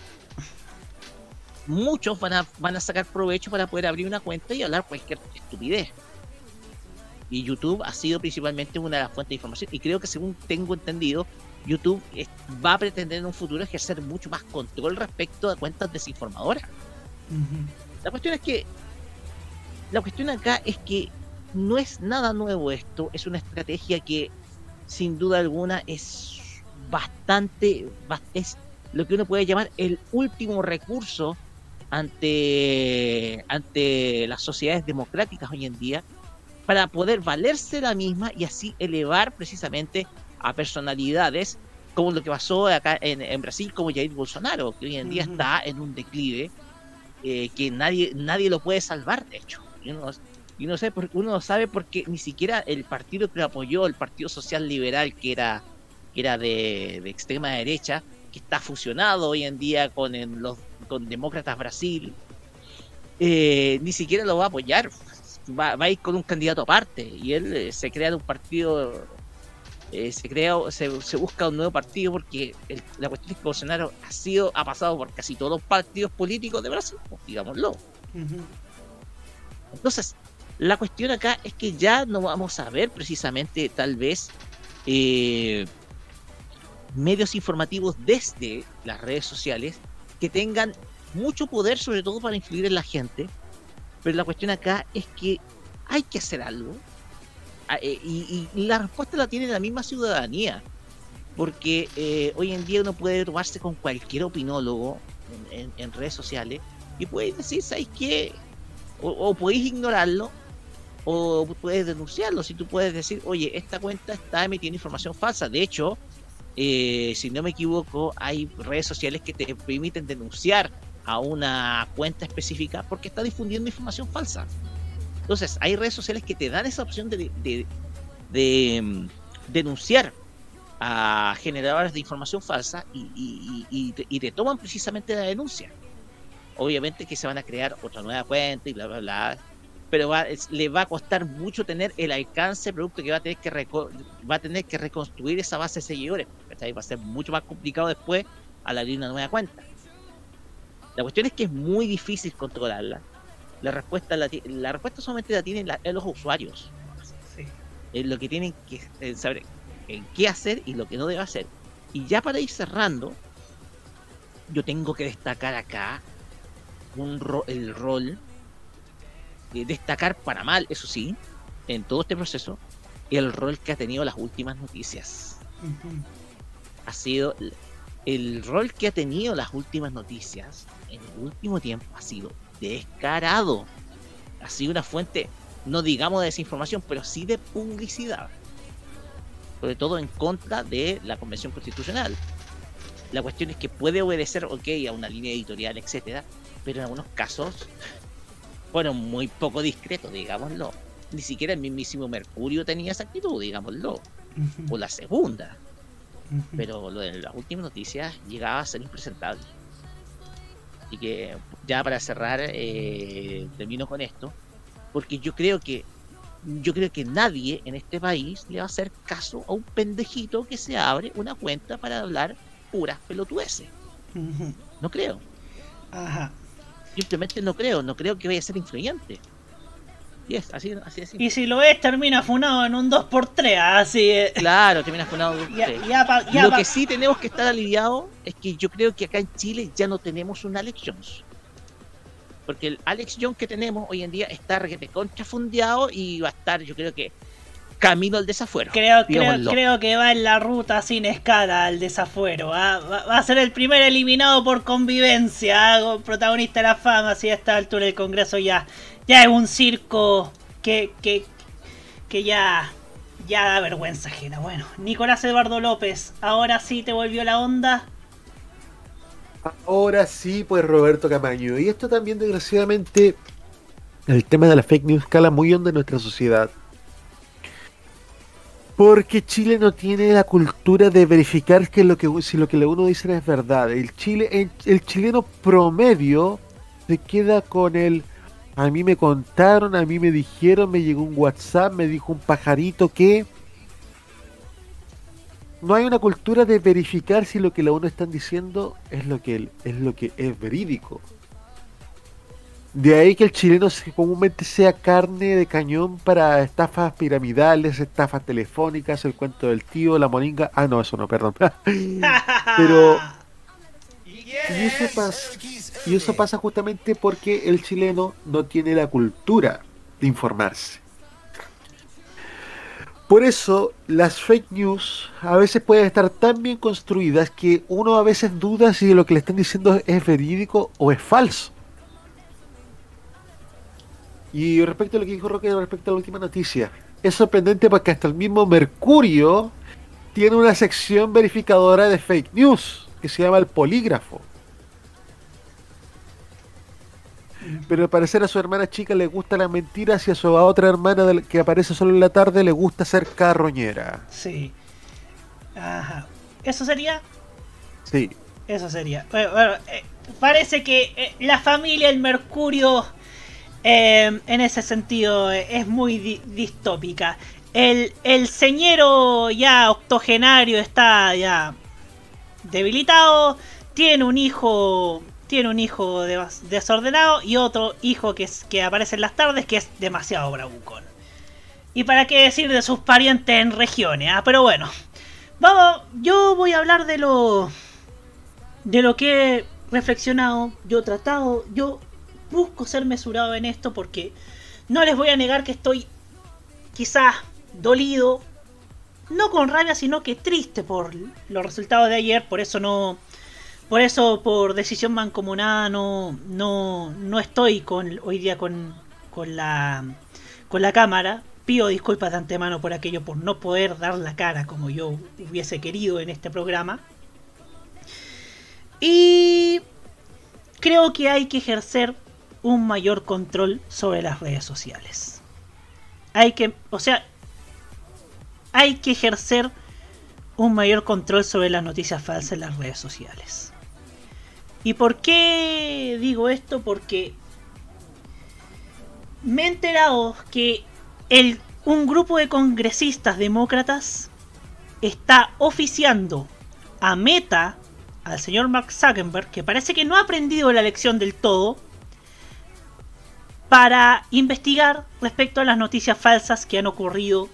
muchos van a, van a sacar provecho para poder abrir una cuenta y hablar cualquier estupidez. Y YouTube ha sido principalmente una de las fuentes de información. Y creo que según tengo entendido, YouTube va a pretender en un futuro ejercer mucho más control respecto a cuentas desinformadoras. La cuestión es que la cuestión acá es que no es nada nuevo esto, es una estrategia que sin duda alguna es bastante bas- es lo que uno puede llamar el último recurso ante ante las sociedades democráticas hoy en día para poder valerse la misma y así elevar precisamente a personalidades como lo que pasó acá en, en Brasil como Jair Bolsonaro, que hoy en día Ujú. está en un declive eh, que nadie nadie lo puede salvar, de hecho. Y uno, y uno sabe por- uno sabe porque ni siquiera el partido que lo apoyó, el Partido Social Liberal, que era, que era de, de extrema derecha, que está fusionado hoy en día con el- los con Demócratas Brasil, eh, ni siquiera lo va a apoyar. Va, va a ir con un candidato aparte y él eh, se crea de un partido, eh, se crea, se, se busca un nuevo partido porque el- la cuestión es que Bolsonaro ha sido, ha pasado por casi todos los partidos políticos de Brasil, pues, digámoslo. Entonces, la cuestión acá es que ya no vamos a ver precisamente tal vez medios informativos desde las redes sociales que tengan mucho poder sobre todo para influir en la gente. Pero la cuestión acá es que hay que hacer algo. Ah, eh, Y, la respuesta la tiene la misma ciudadanía. Porque eh, hoy en día uno puede tomarse con cualquier opinólogo en, redes sociales y puede decir, ¿sabes qué? O, o podéis ignorarlo o puedes denunciarlo. Si tú puedes decir, oye, esta cuenta está emitiendo información falsa. De hecho, eh, si no me equivoco, hay redes sociales que te permiten denunciar a una cuenta específica porque está difundiendo información falsa. Entonces, hay redes sociales que te dan esa opción de, mm, denunciar a generadores de información falsa y, y- te, toman precisamente la denuncia. Obviamente que se van a crear otra nueva cuenta y bla, bla, bla. Pero va, le va a costar mucho tener el alcance producto que va a tener que va a tener que reconstruir esa base de seguidores. ¿Cachai? Va a ser mucho más complicado después al abrir una nueva cuenta. La cuestión es que es muy difícil controlarla. La respuesta, la, respuesta solamente la tienen la- los usuarios. Es lo que tienen que eh, saber en qué hacer y lo que no debe hacer. Y ya para ir cerrando, yo tengo que destacar acá un ro- el rol de destacar para mal, eso sí, en todo este proceso, el rol que ha tenido las últimas noticias. Ha sido el rol que ha tenido las últimas noticias en el último tiempo ha sido descarado. Ha sido una fuente, no digamos de desinformación, pero sí de publicidad. Sobre todo en contra de la Convención Constitucional. La cuestión es que puede obedecer, ok, a una línea editorial, etcétera, pero en algunos casos fueron muy poco discretos, digámoslo. Ni siquiera el mismísimo Mercurio tenía esa actitud, digámoslo. O la segunda. Pero lo de las últimas noticias llegaba a ser impresentable. Y que ya para cerrar, eh, termino con esto. Porque yo creo que yo creo que nadie en este país le va a hacer caso a un pendejito que se abre una cuenta para hablar puras pelotudeces. No creo. Ajá. Simplemente no creo, no creo que vaya a ser influyente. Y es así, así, así. Y si lo es, termina funado en un 2x3, así. eh. Claro, termina funado. Sí. ya pa- ya Lo pa- que sí tenemos que estar aliviados es que yo creo que acá en Chile ya no tenemos un Alex Jones. Porque el Alex Jones que tenemos hoy en día está requete contrafundeado y va a estar, yo creo que, camino al desafuero. Creo, creo, creo que va en la ruta sin escala al desafuero. ¿ah? Va, va a ser el primer eliminado por convivencia. ¿ah? Protagonista de la fama. Si a esta altura del Congreso ya, ya es un circo que, que, que ya, ya da vergüenza ajena. Bueno, Nicolás Eduardo López, ahora sí te volvió la onda. Ahora sí, pues Roberto Camaño. Y esto también, desgraciadamente, el tema de la fake news cala muy hondo en nuestra sociedad. Porque Chile no tiene la cultura de verificar que lo que si lo que uno dice es verdad. El Chile, el, el chileno promedio se queda con el a mí me contaron, a mí me dijeron, me llegó un WhatsApp, me dijo un pajarito que no hay una cultura de verificar si lo que la uno están diciendo es lo que es lo que es verídico. De ahí que el chileno comúnmente sea carne de cañón para estafas piramidales, estafas telefónicas, el cuento del tío, la moringa. Ah, no, eso no, perdón. Pero y eso pasa, y eso pasa justamente porque el chileno no tiene la cultura de informarse. Por eso las fake news a veces pueden estar tan bien construidas que uno a veces duda si lo que le están diciendo es verídico o es falso. Y respecto a lo que dijo Roque respecto a la última noticia, es sorprendente porque hasta el mismo Mercurio tiene una sección verificadora de fake news que se llama el polígrafo. Pero al parecer a su hermana chica le gusta la mentira y a su otra hermana que aparece solo en la tarde le gusta ser carroñera. Sí. Ajá. Eso sería Sí. Eso sería. Bueno, bueno, eh, parece que eh, la familia, el Mercurio, eh, en ese sentido, es muy di- distópica. El, el señero ya octogenario está ya debilitado, tiene un hijo tiene un hijo de- desordenado y otro hijo que, es, que aparece en las tardes que es demasiado bravucón. Y para qué decir de sus parientes en regiones, ah, pero bueno. Vamos, yo voy a hablar de lo de lo que he reflexionado, yo he tratado, yo busco ser mesurado en esto porque no les voy a negar que estoy quizás dolido, no con rabia, sino que triste por los resultados de ayer, por eso no por eso por decisión mancomunada no no no estoy con hoy día con con la con la cámara. Pido disculpas de antemano por aquello por no poder dar la cara como yo hubiese querido en este programa. Y creo que hay que ejercer un mayor control sobre las redes sociales. Hay que, o sea, hay que ejercer un mayor control sobre las noticias falsas en las redes sociales. ¿Y por qué digo esto? Porque me he enterado que el, un grupo de congresistas demócratas está oficiando a Meta, al señor Mark Zuckerberg, que parece que no ha aprendido la lección del todo, para investigar respecto a las noticias falsas que han ocurrido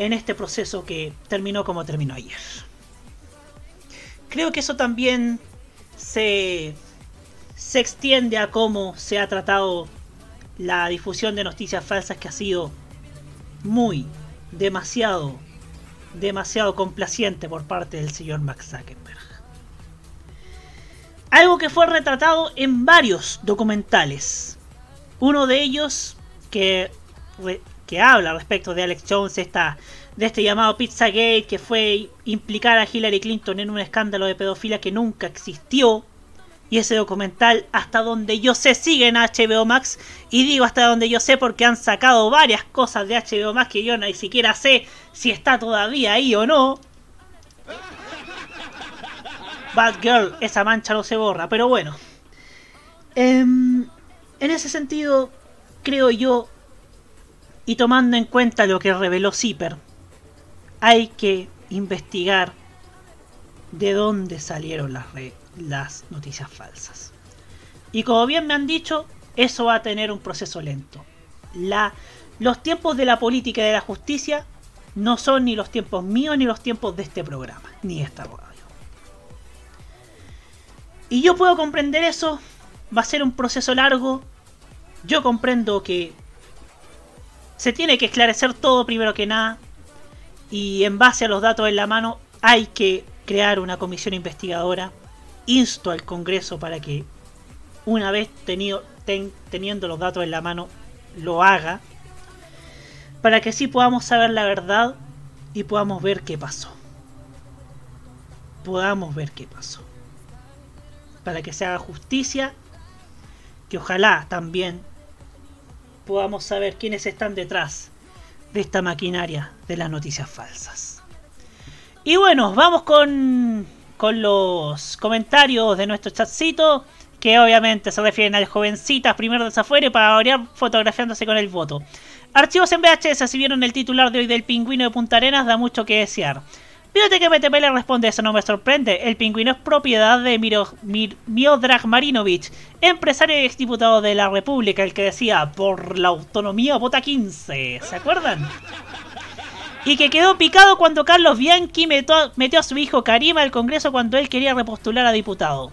en este proceso que terminó como terminó ayer. Creo que eso también se, se extiende a cómo se ha tratado la difusión de noticias falsas que ha sido muy, demasiado, demasiado complaciente por parte del señor Max Zuckerberg. Algo que fue retratado en varios documentales. Uno de ellos que, que habla respecto de Alex Jones, esta, de este llamado Pizzagate, que fue implicar a Hillary Clinton en un escándalo de pedofilia que nunca existió. Y ese documental, hasta donde yo sé, sigue en HBO Max. Y digo hasta donde yo sé porque han sacado varias cosas de HBO Max que yo ni siquiera sé si está todavía ahí o no. Bad Girl, esa mancha no se borra, pero bueno. Em, en ese sentido, creo yo, y tomando en cuenta lo que reveló Zipper, hay que investigar de dónde salieron las, noticias falsas. Y como bien me han dicho, eso va a tener un proceso lento. Los tiempos de la política y de la justicia no son ni los tiempos míos ni los tiempos de este programa, ni esta radio. Y yo puedo comprender eso, va a ser un proceso largo. Yo comprendo que se tiene que esclarecer todo primero que nada. Y en base a los datos en la mano hay que crear una comisión investigadora. Insto al Congreso para que una vez tenido, ten- teniendo los datos en la mano lo haga. Para que así podamos saber la verdad y podamos ver qué pasó. Podamos ver qué pasó. Para que se haga justicia. Que ojalá también podamos saber quiénes están detrás de esta maquinaria de las noticias falsas. Y bueno, vamos con, con los comentarios de nuestro chatcito, que obviamente se refieren al jovencitas primero desafuero para variar fotografiándose con el voto. Archivos en VHS, si vieron el titular de hoy del pingüino de Punta Arenas, da mucho que desear. Que MTP responde, eso no me sorprende. El pingüino es propiedad de Miro, Mir- Miodrag Marinovich, empresario y exdiputado de la República, el que decía, por la autonomía vota 15. ¿Se acuerdan? Y que quedó picado cuando Carlos Bianchi metió, metió a su hijo Karim al Congreso cuando él quería repostular a diputado.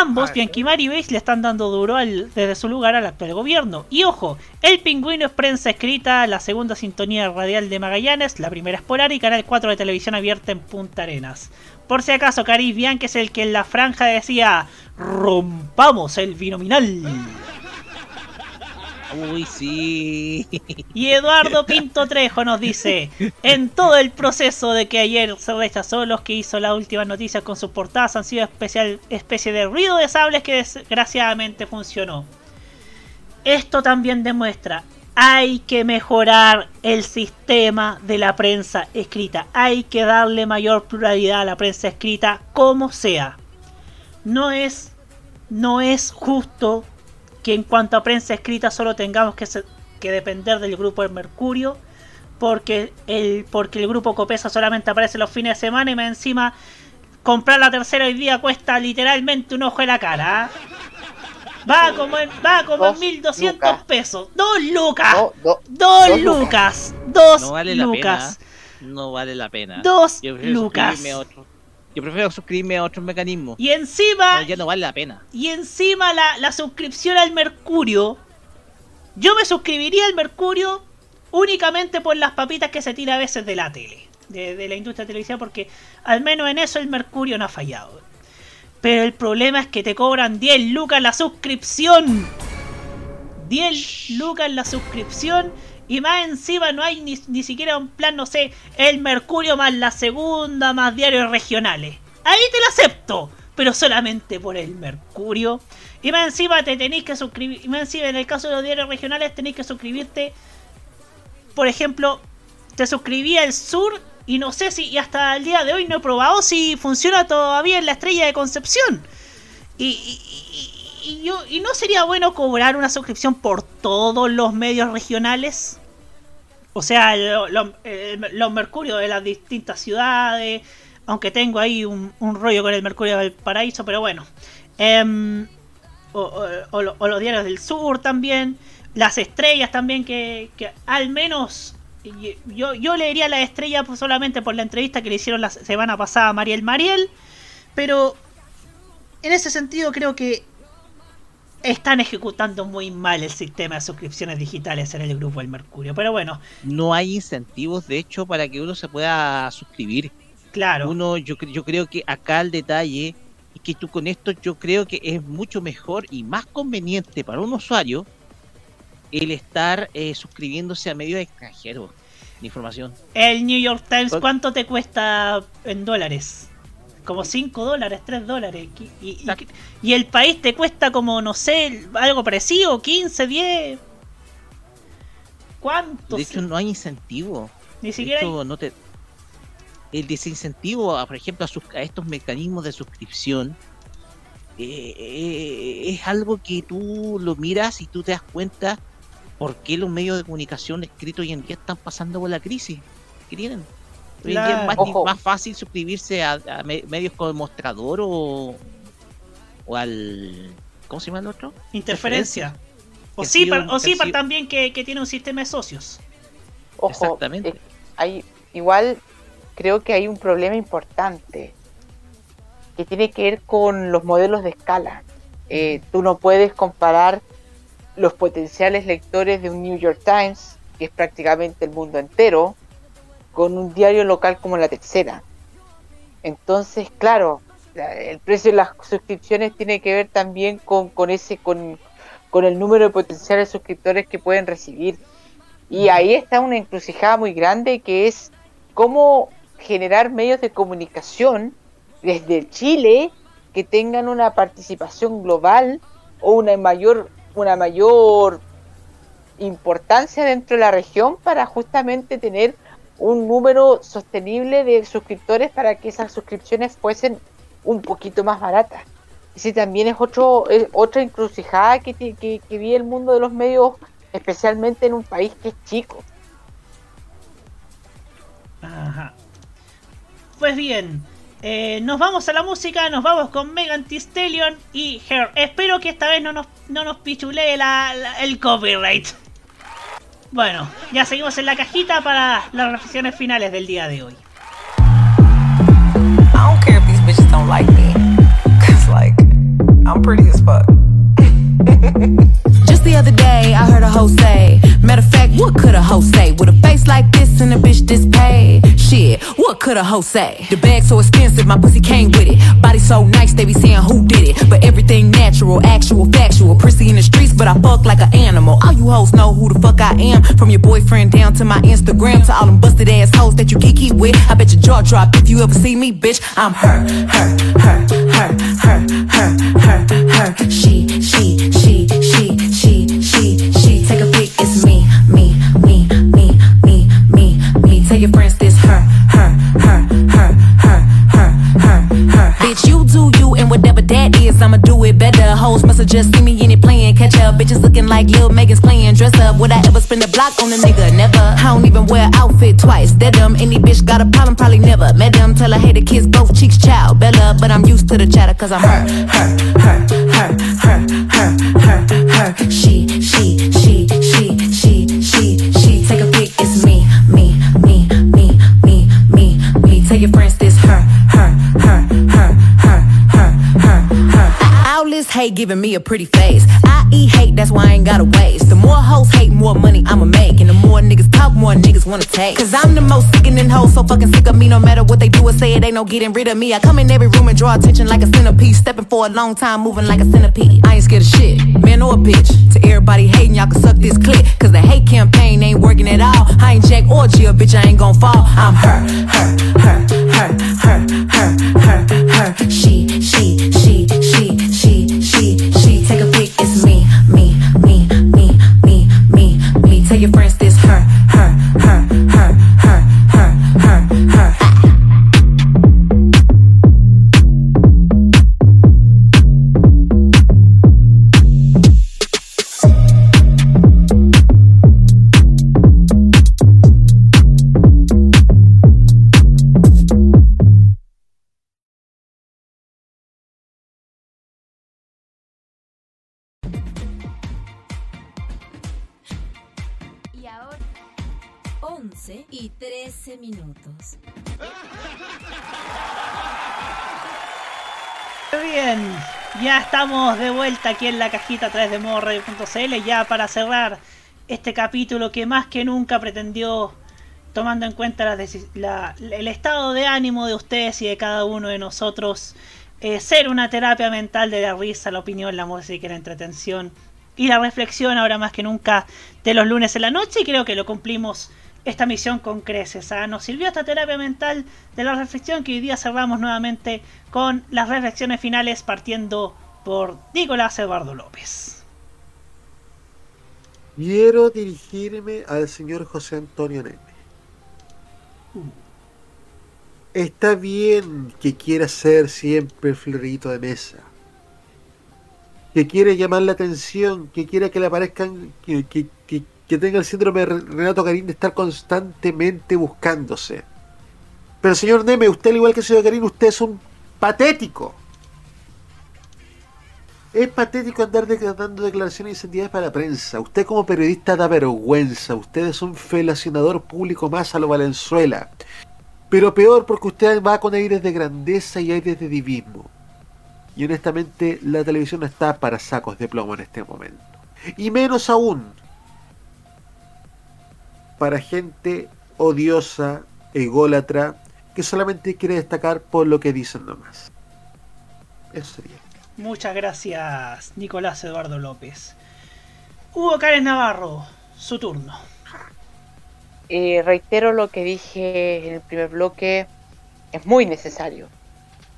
Ambos, Bianchi y Maribel, le están dando duro al- desde su lugar al actual gobierno. Y ojo, el pingüino es prensa escrita, la segunda sintonía radial de Magallanes, la primera es Polar y Canal 4 de televisión abierta en Punta Arenas. Por si acaso, Karim Bianchi es el que en la franja decía, rompamos el binominal. Uy, sí. Y Eduardo Pinto Trejo nos dice, en todo el proceso de que ayer se rechazó los que hizo las últimas noticias con sus portadas han sido especial, especie de ruido de sables que desgraciadamente funcionó. Esto también demuestra, hay que mejorar el sistema de la prensa escrita, hay que darle mayor pluralidad a la prensa escrita como sea. no es, no es justo que en cuanto a prensa escrita solo tengamos que, se- que depender del grupo El Mercurio, porque el, porque el grupo Copesa solamente aparece los fines de semana y más encima comprar la tercera hoy día cuesta literalmente un ojo de la cara. ¿ah? Va como en, va como en 1200 lucas. pesos. Dos lucas. No, do- dos, dos lucas. Dos No vale la lucas. pena. No vale la pena. Dos Yo lucas. otro- Yo prefiero suscribirme a otros mecanismos. Y encima No, ya no vale la pena. Y encima la, la suscripción al Mercurio. Yo me suscribiría al Mercurio únicamente por las papitas que se tira a veces de la tele. De, de la industria televisiva. Porque al menos en eso el Mercurio no ha fallado. Pero el problema es que te cobran 10 lucas la suscripción. 10 lucas la suscripción. Y más encima no hay ni, ni siquiera un plan, no sé, el Mercurio más la segunda, más diarios regionales. Ahí te lo acepto, pero solamente por el Mercurio. Y más encima te tenéis que suscribir. Y más encima en el caso de los diarios regionales tenéis que suscribirte. Por ejemplo, te suscribí al sur y no sé si y hasta el día de hoy no he probado si funciona todavía en la estrella de Concepción. Y, y- yo, ¿y no sería bueno cobrar una suscripción por todos los medios regionales? O sea, lo- lo- los Mercurios de las distintas ciudades. Aunque tengo ahí un, rollo con el Mercurio del Paraíso, pero bueno. Em, o, o- o lo- o los diarios del sur también. Las estrellas también, que, que al menos yo, yo leería la estrella solamente por la entrevista que le hicieron la semana pasada a Mariel Mariel. Pero en ese sentido creo que están ejecutando muy mal el sistema de suscripciones digitales en el grupo El Mercurio. Pero bueno, No hay incentivos, de hecho, para que uno se pueda suscribir. Claro. Uno, yo, yo creo que acá el detalle es que tú con esto yo creo que es mucho mejor y más conveniente para un usuario el estar eh, suscribiéndose a medios extranjeros de información. el New York Times, ¿cuánto te cuesta en dólares? Como 5 dólares, 3 dólares. Y, y- y- y el país te cuesta como, no sé, algo parecido, 15, 10. ¿Cuánto? De hecho, no hay incentivo. Ni De siquiera no te... El desincentivo, a, por ejemplo, a, sus- a estos mecanismos de suscripción eh, eh, es algo que tú lo miras y tú te das cuenta por qué los medios de comunicación escritos hoy en día están pasando por la crisis que tienen. Hoy en día es más, Claro. Ojo. más fácil suscribirse a, a me- medios como el Mostrador o, o al... ¿Cómo se llama el otro? Interferencia. O CIPAR, o CIPAR también que, que tiene un sistema de socios. Ojo, Exactamente. eh, hay, igual creo que hay un problema importante que tiene que ver con los modelos de escala. Eh, tú no puedes comparar los potenciales lectores de un New York Times, que es prácticamente el mundo entero, con un diario local como la tercera. Entonces, claro, la- el precio de las suscripciones tiene que ver también con, con ese, con, con el número de potenciales suscriptores que pueden recibir. Y ahí está una encrucijada muy grande que es cómo generar medios de comunicación desde Chile que tengan una participación global o una mayor una mayor importancia dentro de la región para justamente tener un número sostenible de suscriptores para que esas suscripciones fuesen un poquito más baratas. Ese también es otro es otra encrucijada que, que, que vi el mundo de los medios, especialmente en un país que es chico. Ajá. Pues bien, eh, nos vamos a la música, nos vamos con Megan Thee y Her. Espero que esta vez no nos, no nos pichulee la- el copyright. Bueno, ya seguimos en la cajita para las reflexiones finales del día de hoy. I don't care if these bitches don't like me. Cause, like, I'm pretty as fuck. The other day, I heard a hoe say, Matter of fact, what could a hoe say? With a face like this and a bitch this paid? Shit, what could a hoe say? The bag so expensive, my pussy came with it. Body so nice, they be saying who did it. But everything natural, actual, factual. Prissy in the streets, but I fuck like an animal. All you hoes know who the fuck I am. From your boyfriend down to my Instagram, to all them busted ass hoes that you kiki with. I bet your jaw drop if you ever see me, bitch. I'm her, her, her, her, her, her, her, her. She, she, she, she, her, you, and whatever that is, I'ma do it better. that is. so just see me in it playing. Catch up, bitches looking like Lil Megan's playing. Dress up, would I ever spend a block on a nigga? Never. I don't even wear outfit twice. Dead them, any bitch got a problem, probably never. Met them, tell her, hey, the kids both cheeks chow. Bella, but I'm used to the chatter, cause I'm her, her, her, her, her, her, her, her. She, she, she, she, hate giving me a pretty face. I eat hate, that's why I ain't gotta waste. The more hoes hate, more money I'ma make. And the more niggas talk, more niggas wanna take. Cause I'm the most sickening hoe, so fucking sick of me. No matter what they do or say, it ain't no getting rid of me. I come in every room and draw attention like a centipede. Stepping for a long time, moving like a centipede. I ain't scared of shit, man or a bitch. To everybody hating, y'all can suck this clip. Cause the hate campaign ain't working at all. I ain't Jack or Jill, bitch, I ain't gon' fall. I'm her, her, her, her, her, her, her, her. She, she, she, she, she, 13 minutos. Bien, ya estamos de vuelta aquí en la cajita a través de modoradio.cl ya para cerrar este capítulo que más que nunca pretendió, tomando en cuenta el estado de ánimo de ustedes y de cada uno de nosotros, eh, ser una terapia mental de la risa, la opinión, la música la entretención y la reflexión ahora más que nunca de los lunes en la noche y creo que lo cumplimos esta misión con creces. ¿ah? Nos sirvió esta terapia mental de la reflexión que hoy día cerramos nuevamente con las reflexiones finales partiendo por Nicolás Eduardo López. Quiero dirigirme al señor José Antonio Neme. Está bien que quiera ser siempre florito de mesa. Que quiere llamar la atención, que quiera que le aparezcan, que, que- que tenga el síndrome de Re- Renato Garín de estar constantemente buscándose. Pero señor Neme, usted al igual que el señor Garín, usted es un patético. Es patético andar dando declaraciones incendiarias para la prensa. Usted como periodista da vergüenza. Usted es un felacionador público más a lo Valenzuela. Pero peor porque usted va con aires de grandeza y aires de divismo. Y honestamente la televisión no está para sacos de plomo en este momento. Y menos aún para gente odiosa, ególatra, que solamente quiere destacar por lo que dicen nomás. Eso sería. Muchas gracias, Nicolás Eduardo López. Hugo Cárez Navarro, su turno. Eh, reitero lo que dije en el primer bloque, es muy necesario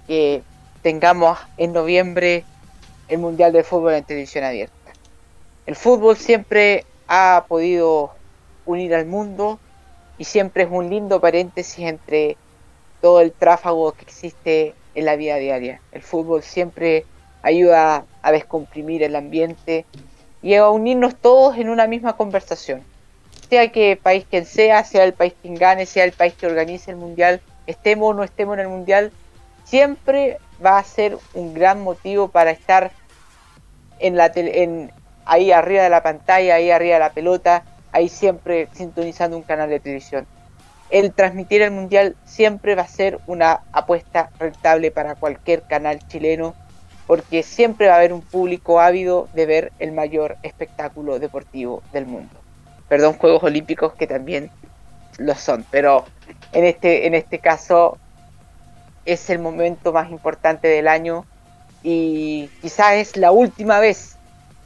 que tengamos en noviembre el Mundial de Fútbol en televisión abierta. El fútbol siempre ha podido unir al mundo y siempre es un lindo paréntesis entre todo el tráfago que existe en la vida diaria. El fútbol siempre ayuda a descomprimir el ambiente y a unirnos todos en una misma conversación sea que país quien sea, sea el país quien gane, sea el país que organice el mundial, estemos o no estemos en el mundial, siempre va a ser un gran motivo para estar en la tele- ahí arriba de la pantalla, ahí arriba de la pelota, ahí siempre sintonizando un canal de televisión. El transmitir el mundial siempre va a ser una apuesta rentable para cualquier canal chileno, porque siempre va a haber un público ávido de ver el mayor espectáculo deportivo del mundo perdón, Juegos Olímpicos que también lo son, pero en este, en este caso es el momento más importante del año y quizás es la última vez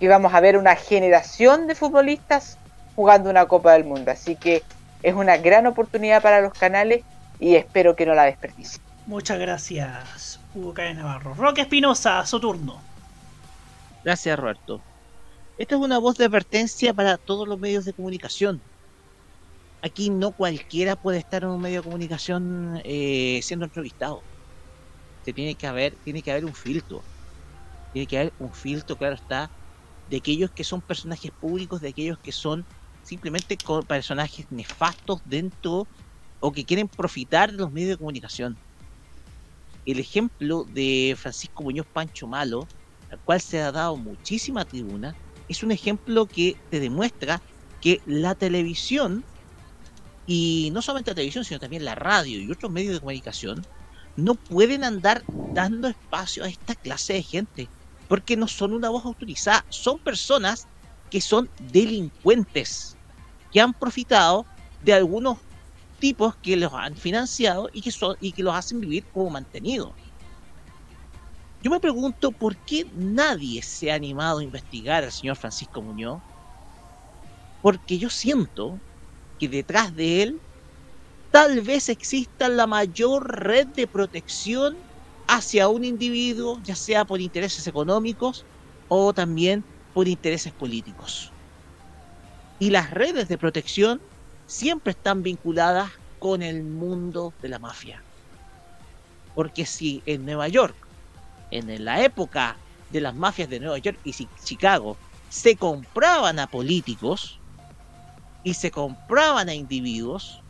que vamos a ver una generación de futbolistas jugando una Copa del Mundo, así que es una gran oportunidad para los canales y espero que no la desperdicien. Muchas gracias, Hugo Cárez Navarro. Roque Espinosa, su turno. Gracias, Roberto. Esta es una voz de advertencia para todos los medios de comunicación. Aquí no cualquiera puede estar en un medio de comunicación eh, siendo entrevistado. Se tiene que haber, tiene que haber un filtro. Tiene que haber un filtro, claro está, de aquellos que son personajes públicos, de aquellos que son simplemente co- personajes nefastos dentro o que quieren profitar de los medios de comunicación. El ejemplo de Francisco Muñoz Pancho Malo, al cual se ha dado muchísima tribuna, es un ejemplo que te demuestra que la televisión, y no solamente la televisión, sino también la radio y otros medios de comunicación, no pueden andar dando espacio a esta clase de gente, porque no son una voz autorizada, son personas que son delincuentes, que han profitado de algunos tipos que los han financiado y que, son, y que los hacen vivir como mantenidos. Yo me pregunto por qué nadie se ha animado a investigar al señor Francisco Muñoz, porque yo siento que detrás de él tal vez exista la mayor red de protección hacia un individuo, ya sea por intereses económicos o también por intereses políticos. Y las redes de protección siempre están vinculadas con el mundo de la mafia. Porque si en Nueva York, en la época de las mafias de Nueva York y Chi- Chicago, se compraban a políticos y se compraban a individuos,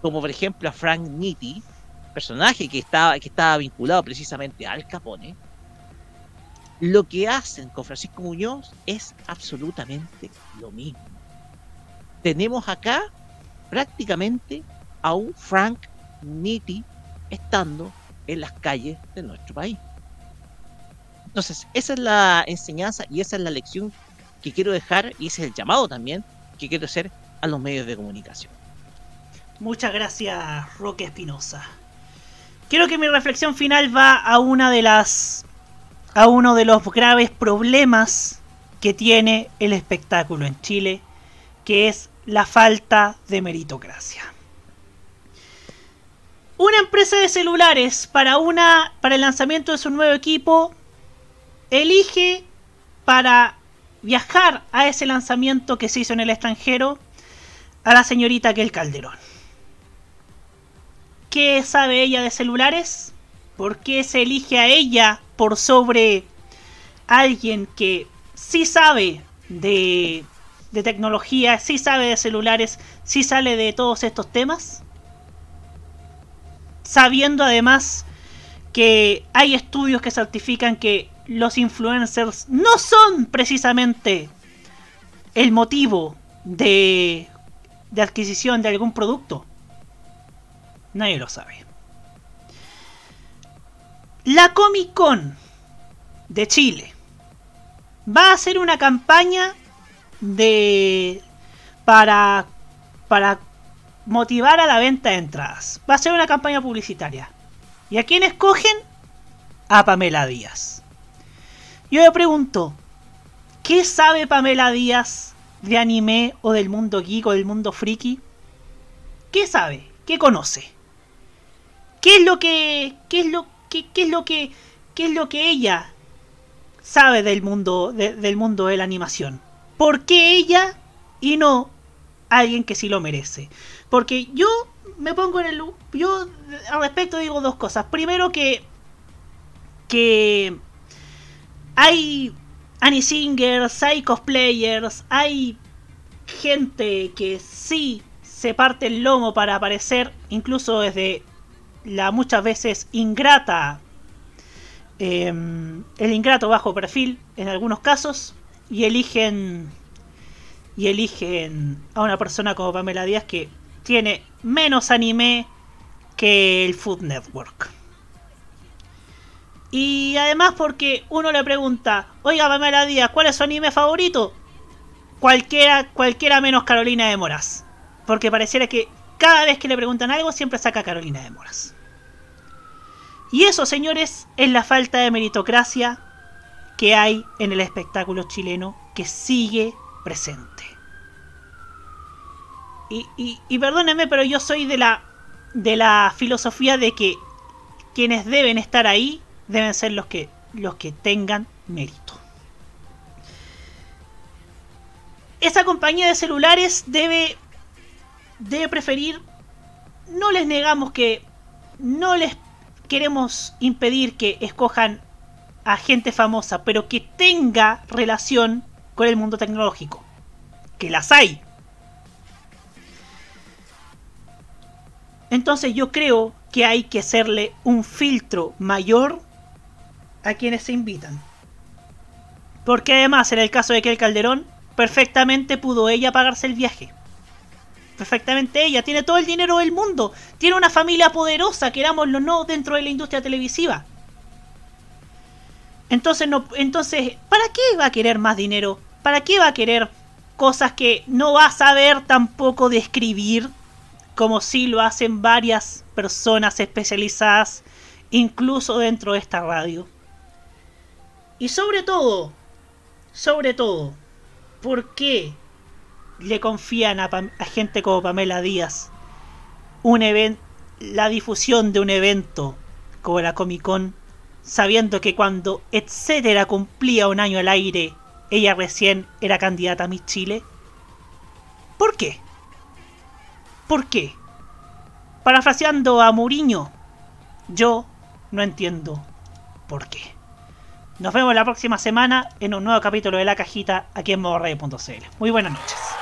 como por ejemplo a Frank Nitti, personaje que estaba, que estaba vinculado precisamente al Capone, lo que hacen con Francisco Muñoz es absolutamente lo mismo. Tenemos acá prácticamente a un Frank Nitti estando en las calles de nuestro país. Entonces, esa es la enseñanza y esa es la lección que quiero dejar y ese es el llamado también que quiero hacer a los medios de comunicación. Muchas gracias, Roque Espinosa. Quiero que mi reflexión final va a una de las a uno de los graves problemas que tiene el espectáculo en Chile, que es la falta de meritocracia. Una empresa de celulares para una para el lanzamiento de su nuevo equipo elige para viajar a ese lanzamiento que se hizo en el extranjero a la señorita Kel Calderón. ¿Qué sabe ella de celulares? ¿Por qué se elige a ella por sobre alguien que sí sabe de, de tecnología, sí sabe de celulares, sí sale de todos estos temas? Sabiendo además que hay estudios que certifican que los influencers no son precisamente el motivo de, de adquisición de algún producto. Nadie lo sabe. La Comic Con de Chile va a hacer una campaña de para para motivar a la venta de entradas. Va a ser una campaña publicitaria. ¿Y a quién escogen? A Pamela Díaz. Yo me pregunto, ¿qué sabe Pamela Díaz de anime o del mundo geek o del mundo friki? ¿Qué sabe? ¿Qué conoce? ¿Qué es lo que qué es lo qué, qué es lo que qué es lo que ella sabe del mundo de- del mundo de la animación? ¿Por qué ella y no alguien que sí lo merece? Porque yo me pongo en el yo al respecto digo dos cosas. Primero que que hay singers, hay cosplayers, hay gente que sí se parte el lomo para aparecer, incluso desde la muchas veces ingrata, el ingrato bajo perfil en algunos casos, y eligen y eligen a una persona como Pamela Díaz que tiene menos anime que el Food Network. Y además porque uno le pregunta, oiga Pamela Díaz, ¿cuál es su anime favorito? Cualquiera, cualquiera menos Carolina de Moras. Porque pareciera que cada vez que le preguntan algo siempre saca Carolina de Moras. Y eso, señores, es la falta de meritocracia que hay en el espectáculo chileno que sigue presente. Y, y, perdónenme, pero yo soy de la, de la filosofía de que quienes deben estar ahí deben ser los que, los que tengan mérito. Esa compañía de celulares debe, debe preferir, no les negamos que, no les queremos impedir que escojan a gente famosa, pero que tenga relación con el mundo tecnológico. Que las hay. Entonces yo creo que hay que hacerle un filtro mayor a quienes se invitan. Porque además, en el caso de que el Calderón, perfectamente pudo ella pagarse el viaje. Perfectamente ella, tiene todo el dinero del mundo, tiene una familia poderosa, querámoslo o no, dentro de la industria televisiva. Entonces, no, entonces, ¿para qué va a querer más dinero? ¿Para qué va a querer cosas que no va a saber tampoco describir? Como si lo hacen varias personas especializadas, incluso dentro de esta radio. Y sobre todo, sobre todo, ¿por qué le confían a, a gente como Pamela Díaz un la difusión de un evento como la Comic Con, sabiendo que cuando etcétera cumplía un año al aire, ella recién era candidata a Miss Chile? ¿Por qué? ¿Por qué? Parafraseando a Mourinho, yo no entiendo por qué. Nos vemos la próxima semana en un nuevo capítulo de La Cajita aquí en modoradio.cl. Muy buenas noches.